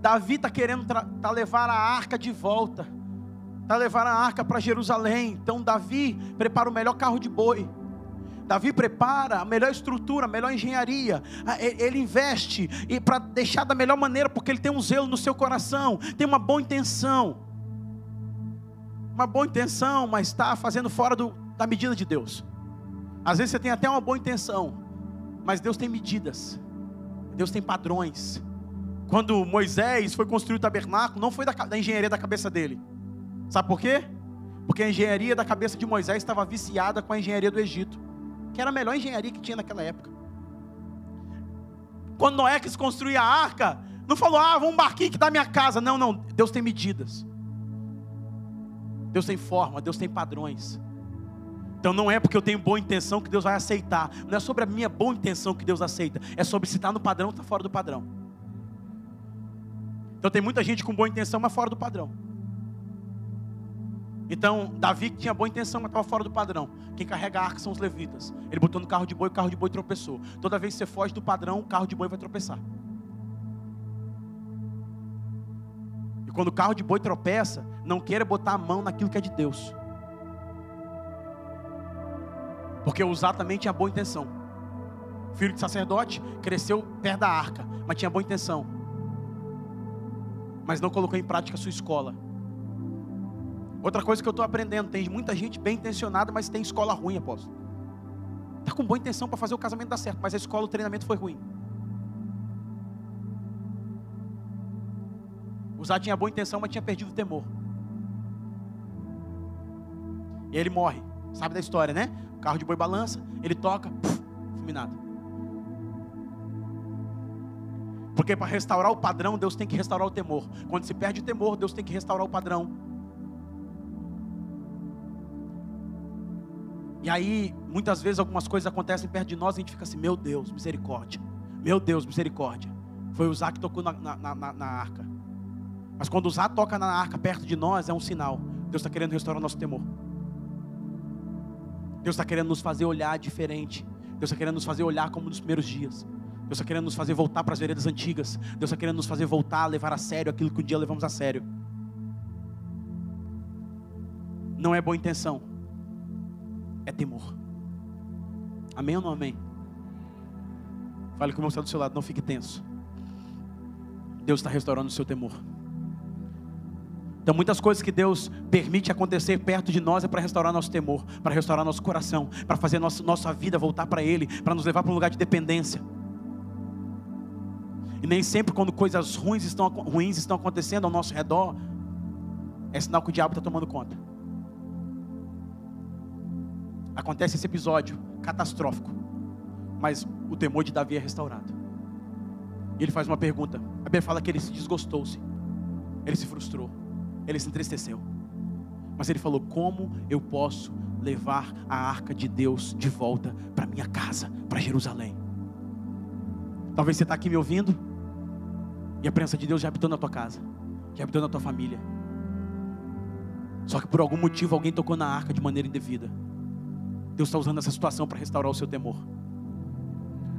Davi está querendo tá levar a arca de volta, está levar a arca para Jerusalém. Então Davi prepara o melhor carro de boi. Davi prepara a melhor estrutura, a melhor engenharia. Ele investe para deixar da melhor maneira, porque ele tem um zelo no seu coração, tem uma boa intenção. Uma boa intenção, mas está fazendo fora do, da medida de Deus. Às vezes você tem até uma boa intenção, mas Deus tem medidas, Deus tem padrões. Quando Moisés foi construir o tabernáculo, não foi da, da engenharia da cabeça dele. Sabe por quê? Porque a engenharia da cabeça de Moisés estava viciada com a engenharia do Egito, que era a melhor engenharia que tinha naquela época. Quando Noé quis construir a arca, não falou, ah, vamos um barquinho que dá minha casa. Não, não. Deus tem medidas. Deus tem forma, Deus tem padrões. Então não é porque eu tenho boa intenção que Deus vai aceitar. Não é sobre a minha boa intenção que Deus aceita. É sobre se está no padrão ou está fora do padrão. Então tem muita gente com boa intenção, mas fora do padrão. Então, Davi tinha boa intenção, mas estava fora do padrão. Quem carrega a arca são os levitas. Ele botou no carro de boi, o carro de boi tropeçou. Toda vez que você foge do padrão, o carro de boi vai tropeçar. Quando o carro de boi tropeça, não queira botar a mão naquilo que é de Deus. Porque Uzá também tinha boa intenção. Filho de sacerdote, cresceu perto da arca, mas tinha boa intenção. Mas não colocou em prática a sua escola. Outra coisa que eu estou aprendendo, tem muita gente bem intencionada, mas tem escola ruim, apóstolo. Está com boa intenção para fazer o casamento dar certo, mas a escola, o treinamento foi ruim. Uzá tinha boa intenção, mas tinha perdido o temor. E ele morre. Sabe da história, né? O carro de boi balança, ele toca, puf, fulminado. Porque para restaurar o padrão, Deus tem que restaurar o temor. Quando se perde o temor, Deus tem que restaurar o padrão. E aí, muitas vezes, algumas coisas acontecem perto de nós e a gente fica assim: Meu Deus, misericórdia. Meu Deus, misericórdia. Foi o Zá que tocou na, na, na, na arca. Mas quando o Zá toca na arca perto de nós, é um sinal. Deus está querendo restaurar o nosso temor. Deus está querendo nos fazer olhar diferente. Deus está querendo nos fazer olhar como nos primeiros dias. Deus está querendo nos fazer voltar para as veredas antigas. Deus está querendo nos fazer voltar a levar a sério aquilo que um dia levamos a sério. Não é boa intenção, é temor. Amém ou não amém? Fale com o meu está do seu lado, não fique tenso. Deus está restaurando o seu temor. Então, muitas coisas que Deus permite acontecer perto de nós é para restaurar nosso temor, para restaurar nosso coração, para fazer nossa, nossa vida voltar para Ele, para nos levar para um lugar de dependência. E nem sempre, quando coisas ruins estão, ruins estão acontecendo ao nosso redor, é sinal que o diabo está tomando conta. Acontece esse episódio catastrófico, mas o temor de Davi é restaurado. E ele faz uma pergunta. A Bíblia fala que ele se desgostou-se, ele se frustrou ele se entristeceu. Mas ele falou: Como eu posso levar a arca de Deus de volta para minha casa, para Jerusalém? Talvez você está aqui me ouvindo e a presença de Deus já habitou na tua casa, já habitou na tua família. Só que por algum motivo alguém tocou na arca de maneira indevida. Deus está usando essa situação para restaurar o seu temor.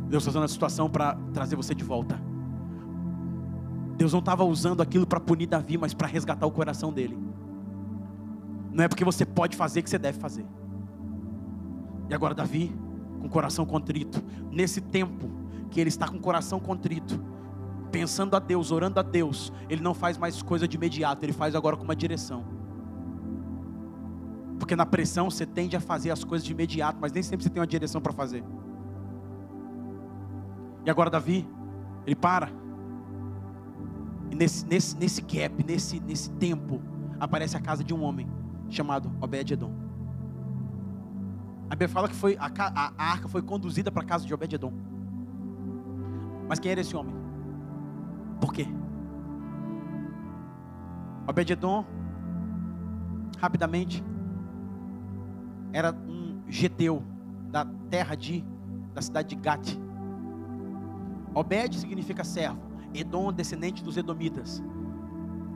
Deus está usando essa situação para trazer você de volta. Deus não estava usando aquilo para punir Davi, mas para resgatar o coração dele. Não é porque você pode fazer que você deve fazer. E agora, Davi, com o coração contrito, nesse tempo que ele está com o coração contrito, pensando a Deus, orando a Deus, ele não faz mais coisa de imediato, ele faz agora com uma direção. Porque na pressão você tende a fazer as coisas de imediato, mas nem sempre você tem uma direção para fazer. E agora, Davi, ele para e nesse, nesse, nesse gap, nesse, nesse tempo, aparece a casa de um homem chamado Obed-Edom. A Bíblia fala que foi, a, a, a arca foi conduzida para a casa de Obed-Edom. Mas quem era esse homem? Por quê? Obed-Edom, rapidamente, era um geteu da terra de, da cidade de Gate. Obed significa servo. Edom, descendente dos Edomitas.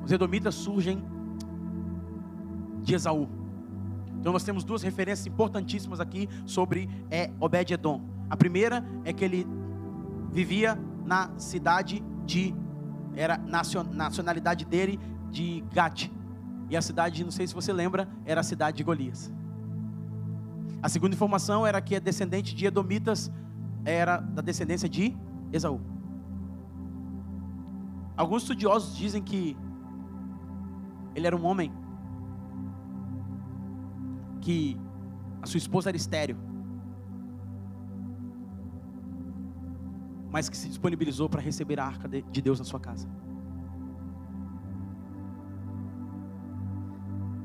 Os Edomitas surgem de Esaú. Então nós temos duas referências importantíssimas aqui sobre é, Obed-Edom. A primeira é que ele vivia na cidade de era nacionalidade dele de Gate. E a cidade, não sei se você lembra, era a cidade de Golias. A segunda informação era que é descendente de Edomitas, era da descendência de Esaú. Alguns estudiosos dizem que ele era um homem que a sua esposa era estéreo, mas que se disponibilizou para receber a arca de Deus na sua casa.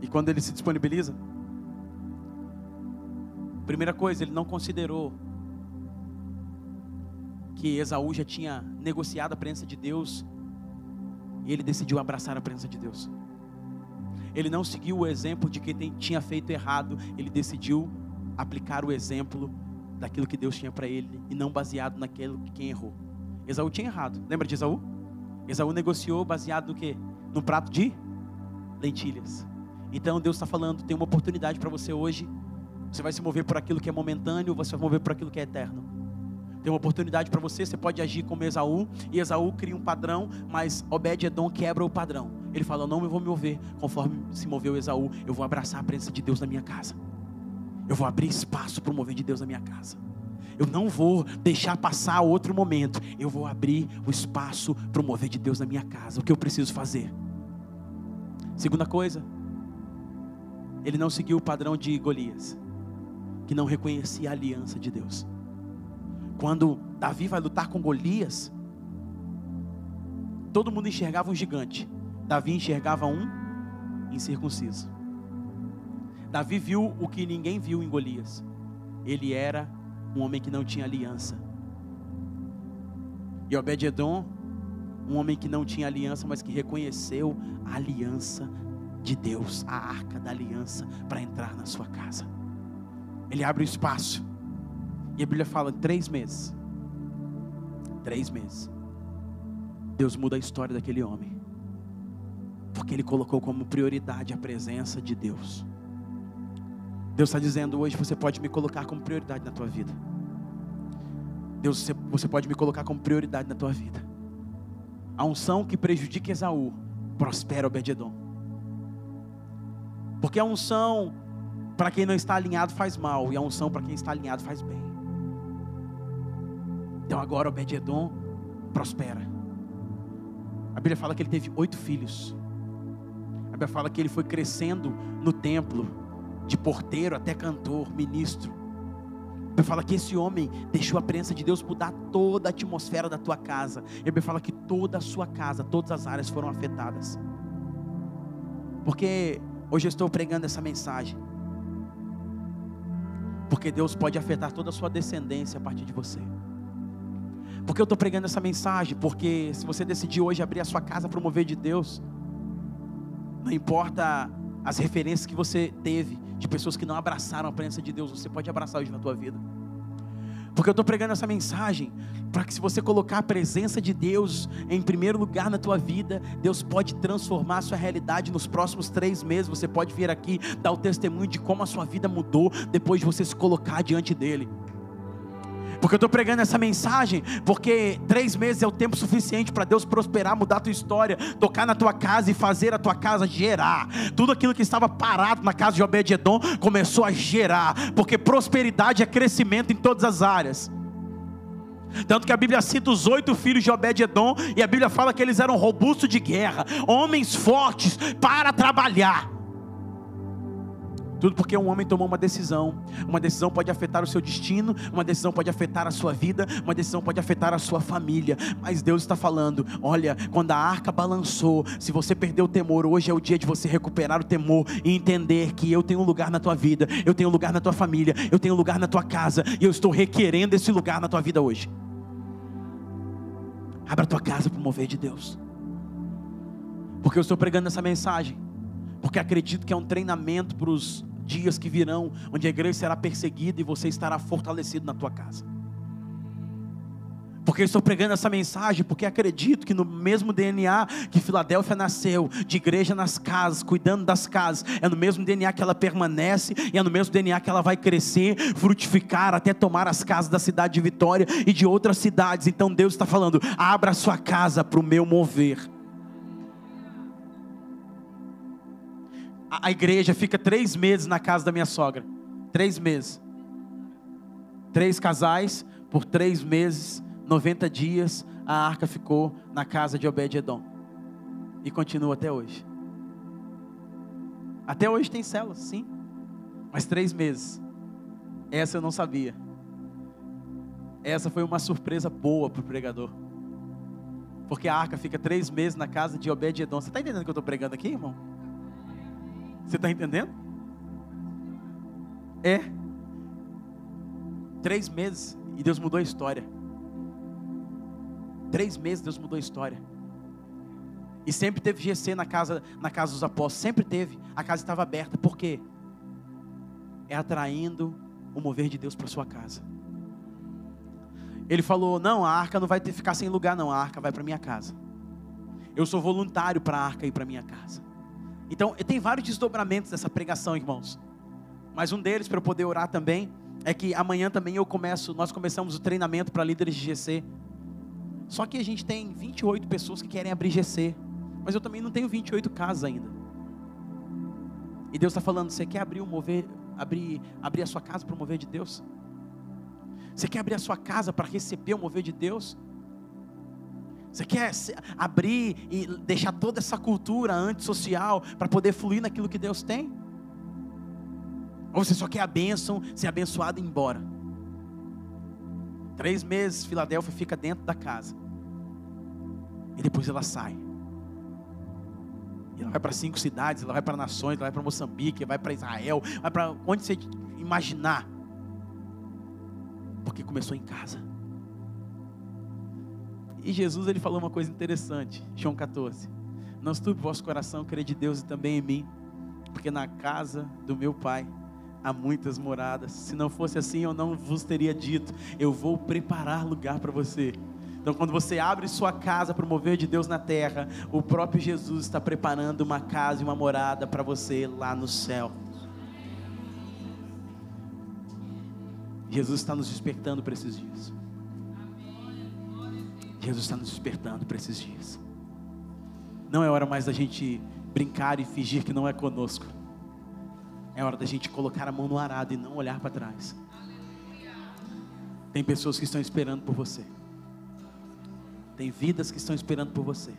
E quando ele se disponibiliza, primeira coisa, ele não considerou que Esaú já tinha negociado a presença de Deus e ele decidiu abraçar a presença de Deus. Ele não seguiu o exemplo de quem tinha feito errado, ele decidiu aplicar o exemplo daquilo que Deus tinha para ele e não baseado naquilo que quem errou. Esaú tinha errado. Lembra de Esaú? Esaú negociou baseado no que? No prato de lentilhas. Então Deus está falando, tem uma oportunidade para você hoje. Você vai se mover por aquilo que é momentâneo, você vai se mover por aquilo que é eterno. Tem uma oportunidade para você, você pode agir como Esaú, e Esaú cria um padrão, mas Obed-Edom quebra o padrão. Ele fala: Eu não vou me mover conforme se moveu Esaú. Eu vou abraçar a presença de Deus na minha casa. Eu vou abrir espaço para o mover de Deus na minha casa. Eu não vou deixar passar outro momento. Eu vou abrir o espaço para o mover de Deus na minha casa. O que eu preciso fazer? Segunda coisa, ele não seguiu o padrão de Golias, que não reconhecia a aliança de Deus. Quando Davi vai lutar com Golias, todo mundo enxergava um gigante. Davi enxergava um incircunciso. Davi viu o que ninguém viu em Golias. Ele era um homem que não tinha aliança. E Obed-edom, um homem que não tinha aliança, mas que reconheceu a aliança de Deus, a arca da aliança, para entrar na sua casa. Ele abre o espaço. E a Bíblia fala: três meses. Três meses. Deus muda a história daquele homem. Porque ele colocou como prioridade a presença de Deus. Deus está dizendo hoje: você pode me colocar como prioridade na tua vida. Deus, você pode me colocar como prioridade na tua vida. A unção que prejudica Esaú, prospera Obed-edom. Porque a unção, para quem não está alinhado, faz mal, e a unção, para quem está alinhado, faz bem. Então agora Obed-edom prospera. A Bíblia fala que ele teve oito filhos. A Bíblia fala que ele foi crescendo no templo de porteiro até cantor, ministro. Ele fala que esse homem deixou a presença de Deus mudar toda a atmosfera da tua casa. Ele fala que toda a sua casa, todas as áreas foram afetadas. Porque hoje eu estou pregando essa mensagem. Porque Deus pode afetar toda a sua descendência a partir de você. Porque eu estou pregando essa mensagem? Porque se você decidir hoje abrir a sua casa para o mover de Deus, não importa as referências que você teve de pessoas que não abraçaram a presença de Deus, você pode abraçar hoje na tua vida. Porque eu estou pregando essa mensagem para que se você colocar a presença de Deus em primeiro lugar na tua vida, Deus pode transformar a sua realidade nos próximos três meses. Você pode vir aqui dar o testemunho de como a sua vida mudou depois de você se colocar diante dele. Porque eu estou pregando essa mensagem, porque três meses é o tempo suficiente para Deus prosperar, mudar a tua história, tocar na tua casa e fazer a tua casa gerar. Tudo aquilo que estava parado na casa de Obed-Edom começou a gerar, porque prosperidade é crescimento em todas as áreas. Tanto que a Bíblia cita os oito filhos de Obed-Edom, e a Bíblia fala que eles eram robustos de guerra, homens fortes para trabalhar. Tudo porque um homem tomou uma decisão. Uma decisão pode afetar o seu destino, uma decisão pode afetar a sua vida, uma decisão pode afetar a sua família. Mas Deus está falando: olha, quando a arca balançou, se você perdeu o temor, hoje é o dia de você recuperar o temor e entender que eu tenho um lugar na tua vida, eu tenho um lugar na tua família, eu tenho um lugar na tua casa e eu estou requerendo esse lugar na tua vida hoje. Abra a tua casa para o mover de Deus. Porque eu estou pregando essa mensagem. Porque acredito que é um treinamento para os dias que virão, onde a igreja será perseguida e você estará fortalecido na tua casa. Porque eu estou pregando essa mensagem, porque acredito que no mesmo DNA que Filadélfia nasceu, de igreja nas casas, cuidando das casas, é no mesmo DNA que ela permanece, e é no mesmo DNA que ela vai crescer, frutificar, até tomar as casas da cidade de Vitória e de outras cidades. Então Deus está falando: abra a sua casa para o meu mover. A, igreja fica três meses na casa da minha sogra. Três meses. Três casais, por três meses, 90 dias, a arca ficou na casa de Obed-Edom. E continua até hoje. Até hoje tem células, sim. Mas três meses. Essa eu não sabia. Essa foi uma surpresa boa para o pregador. Porque a arca fica três meses na casa de Obed-Edom. Você está entendendo o que eu estou pregando aqui, irmão? Você está entendendo? É. Três meses e Deus mudou a história. Três meses Deus mudou a história. E sempre teve GC na casa, na casa dos apóstolos. Sempre teve. A casa estava aberta. Por quê? É atraindo o mover de Deus para sua casa. Ele falou: Não, a arca não vai ter, ficar sem lugar, não. A arca vai para minha casa. Eu sou voluntário para a arca ir para minha casa. Então, tem vários desdobramentos dessa pregação, irmãos. Mas um deles, para eu poder orar também, é que amanhã também eu começo, nós começamos o treinamento para líderes de GC. Só que a gente tem 28 pessoas que querem abrir GC, mas eu também não tenho 28 casas ainda. E Deus está falando: você quer abrir o mover, abrir, abrir a sua casa para o mover de Deus? Você quer abrir a sua casa para receber o mover de Deus? Você quer abrir e deixar toda essa cultura antissocial para poder fluir naquilo que Deus tem? Ou você só quer a bênção, ser abençoado e ir embora? Três meses, Filadélfia fica dentro da casa. E depois ela sai. E ela vai para cinco cidades, ela vai para nações, ela vai para Moçambique, vai para Israel, vai para onde você imaginar. Porque começou em casa. E Jesus ele falou uma coisa interessante, João 14. Não estupe vosso coração, crer de Deus e também em mim, porque na casa do meu Pai há muitas moradas. Se não fosse assim, eu não vos teria dito: eu vou preparar lugar para você. Então, quando você abre sua casa para o mover de Deus na terra, o próprio Jesus está preparando uma casa e uma morada para você lá no céu. Jesus está nos despertando para esses dias. Jesus está nos despertando para esses dias. Não é hora mais da gente brincar e fingir que não é conosco. É hora da gente colocar a mão no arado e não olhar para trás. Tem pessoas que estão esperando por você. Tem vidas que estão esperando por você.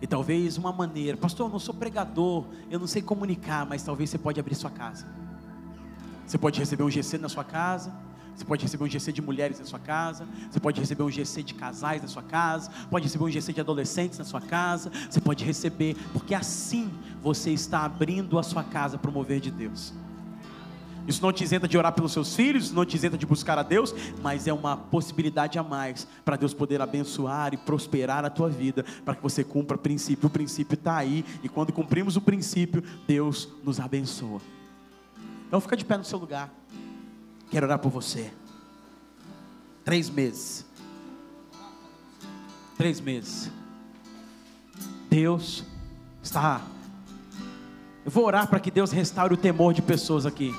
E talvez uma maneira, pastor, eu não sou pregador, eu não sei comunicar, mas talvez você pode abrir sua casa. Você pode receber um GC na sua casa, você pode receber um GC de mulheres na sua casa, você pode receber um GC de casais na sua casa, pode receber um GC de adolescentes na sua casa, você pode receber, porque assim você está abrindo a sua casa para o mover de Deus. Isso não te isenta de orar pelos seus filhos, não te isenta de buscar a Deus, mas é uma possibilidade a mais para Deus poder abençoar e prosperar a tua vida, para que você cumpra o princípio. O princípio está aí, e quando cumprimos o princípio, Deus nos abençoa. Então fica de pé no seu lugar. Quero orar por você. Três meses. Três meses. Deus está. Eu vou orar para que Deus restaure o temor de pessoas aqui.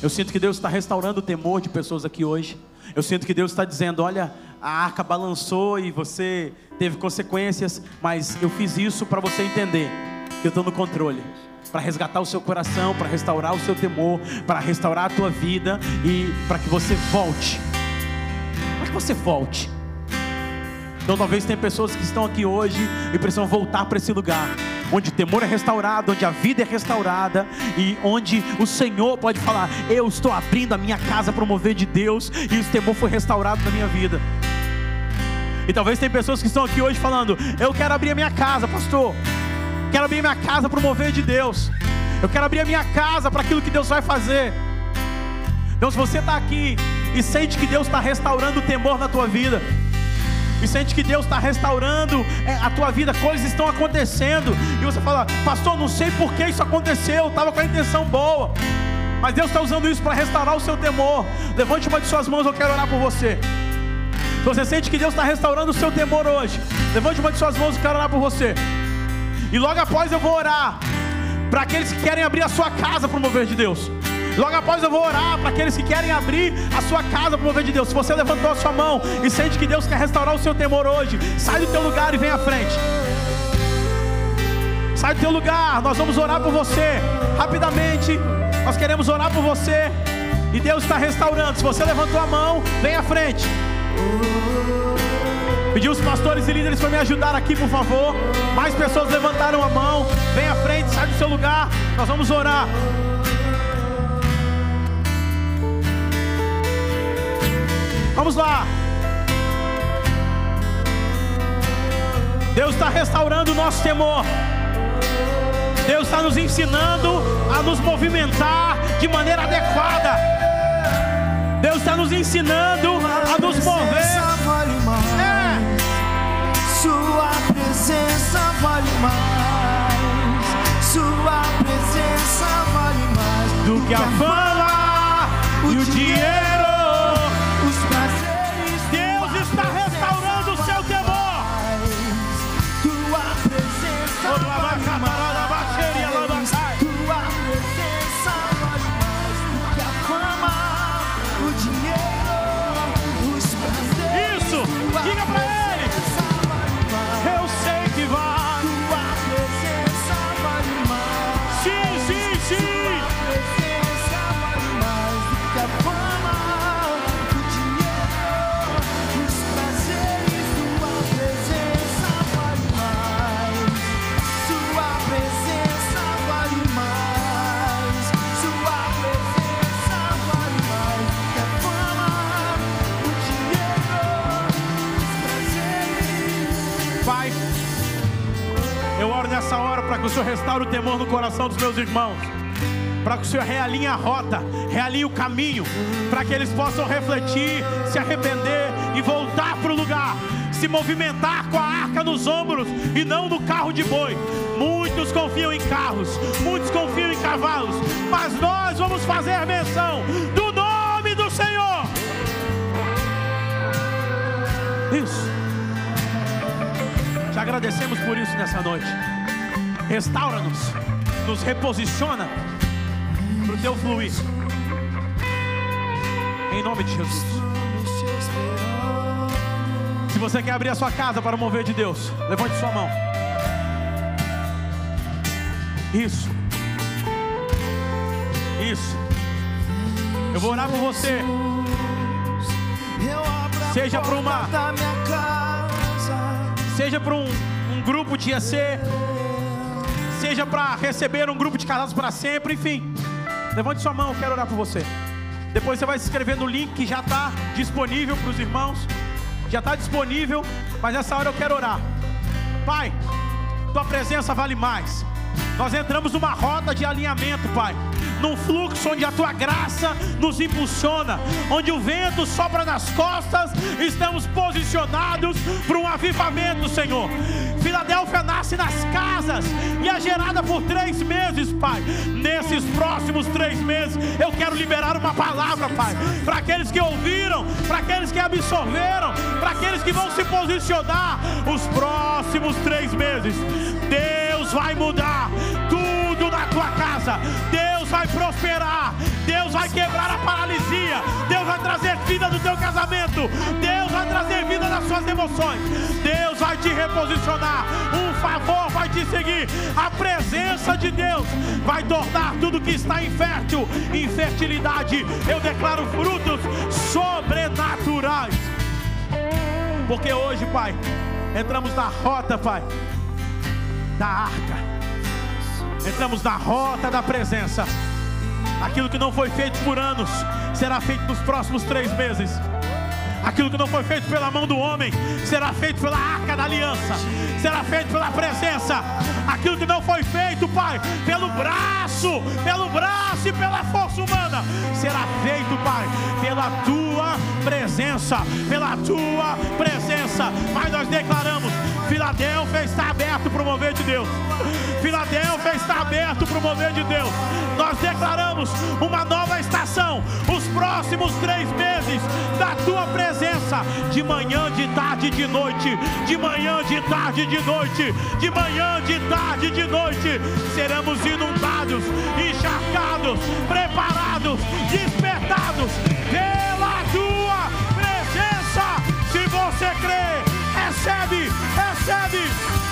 Eu sinto que Deus está restaurando o temor de pessoas aqui hoje. Eu sinto que Deus está dizendo: olha, a arca balançou e você teve consequências, mas eu fiz isso para você entender que eu estou no controle para resgatar o seu coração, para restaurar o seu temor, para restaurar a tua vida e para que você volte. Para que você volte. Então talvez tem pessoas que estão aqui hoje e precisam voltar para esse lugar onde o temor é restaurado, onde a vida é restaurada e onde o Senhor pode falar: Eu estou abrindo a minha casa para o mover de Deus e esse temor foi restaurado na minha vida. E talvez tem pessoas que estão aqui hoje falando: Eu quero abrir a minha casa, pastor. Quero abrir minha casa para o mover de Deus. Eu quero abrir a minha casa para aquilo que Deus vai fazer. Então, se você está aqui e sente que Deus está restaurando o temor na tua vida, e sente que Deus está restaurando é, a tua vida, coisas estão acontecendo, e você fala, pastor, não sei por que isso aconteceu, estava com a intenção boa, mas Deus está usando isso para restaurar o seu temor. Levante uma de suas mãos, eu quero orar por você. Se você sente que Deus está restaurando o seu temor hoje, levante uma de suas mãos, eu quero orar por você. E logo após eu vou orar para aqueles que querem abrir a sua casa para o mover de Deus. Logo após eu vou orar para aqueles que querem abrir a sua casa para o mover de Deus. Se você levantou a sua mão e sente que Deus quer restaurar o seu temor hoje, sai do teu lugar e vem à frente. Sai do teu lugar, nós vamos orar por você rapidamente. Nós queremos orar por você e Deus está restaurando. Se você levantou a mão, vem à frente. Pedi os pastores e líderes para me ajudar aqui, por favor. Mais pessoas levantaram a mão. Vem à frente, sai do seu lugar. Nós vamos orar. Vamos lá. Deus está restaurando o nosso temor. Deus está nos ensinando a nos movimentar de maneira adequada. Deus está nos ensinando a nos mover presença vale mais. Sua presença vale mais do que a fama e o dinheiro. Que o Senhor restaure o temor no coração dos meus irmãos. Para que o Senhor realinhe a rota, realinhe o caminho, para que eles possam refletir, se arrepender e voltar para o lugar, se movimentar com a arca nos ombros e não no carro de boi. Muitos confiam em carros, muitos confiam em cavalos, mas nós vamos fazer menção do nome do Senhor. Isso. Te agradecemos por isso nessa noite. Restaura-nos, nos reposiciona para o teu fluir. Em nome de Jesus. Se você quer abrir a sua casa para o mover de Deus, levante sua mão. Isso. Isso. Eu vou orar por você. Seja para uma, seja para um, um grupo de IAC, seja para receber um grupo de casados para sempre, enfim. Levante sua mão, eu quero orar por você. Depois você vai se inscrever no link que já está disponível para os irmãos. Já está disponível, mas nessa hora eu quero orar. Pai, tua presença vale mais. Nós entramos numa rota de alinhamento, Pai. Num fluxo onde a tua graça nos impulsiona, onde o vento sopra nas costas, estamos posicionados para um avivamento, Senhor. Filadélfia nasce nas casas e é gerada por três meses, Pai. Nesses próximos três meses, eu quero liberar uma palavra, Pai, para aqueles que ouviram, para aqueles que absorveram, para aqueles que vão se posicionar os próximos três meses. Deus vai mudar tudo na tua casa. Deus vai prosperar. Deus vai quebrar a paralisia. Deus vai trazer vida no teu casamento. Deus vai trazer vida nas suas emoções. Deus vai te reposicionar. Um favor vai te seguir. A presença de Deus vai tornar tudo que está infértil em fertilidade. Eu declaro frutos sobrenaturais. Porque hoje, Pai, entramos na rota, Pai, da arca. Entramos na rota da presença. Aquilo que não foi feito por anos será feito nos próximos três meses. Aquilo que não foi feito pela mão do homem será feito pela arca da aliança, será feito pela presença. Aquilo que não foi feito, Pai, pelo braço, pelo braço e pela força humana, será feito, Pai, pela tua presença, pela tua presença. Pai, nós declaramos: Filadélfia está aberto para o mover de Deus. Filadélfia está aberto para o mover de Deus. Nós declaramos uma nova estação, os próximos três meses da tua presença, de manhã, de tarde, de noite, de manhã, de tarde, de noite, de manhã, de tarde, de noite, seremos inundados, encharcados, preparados, despertados recebe, recebe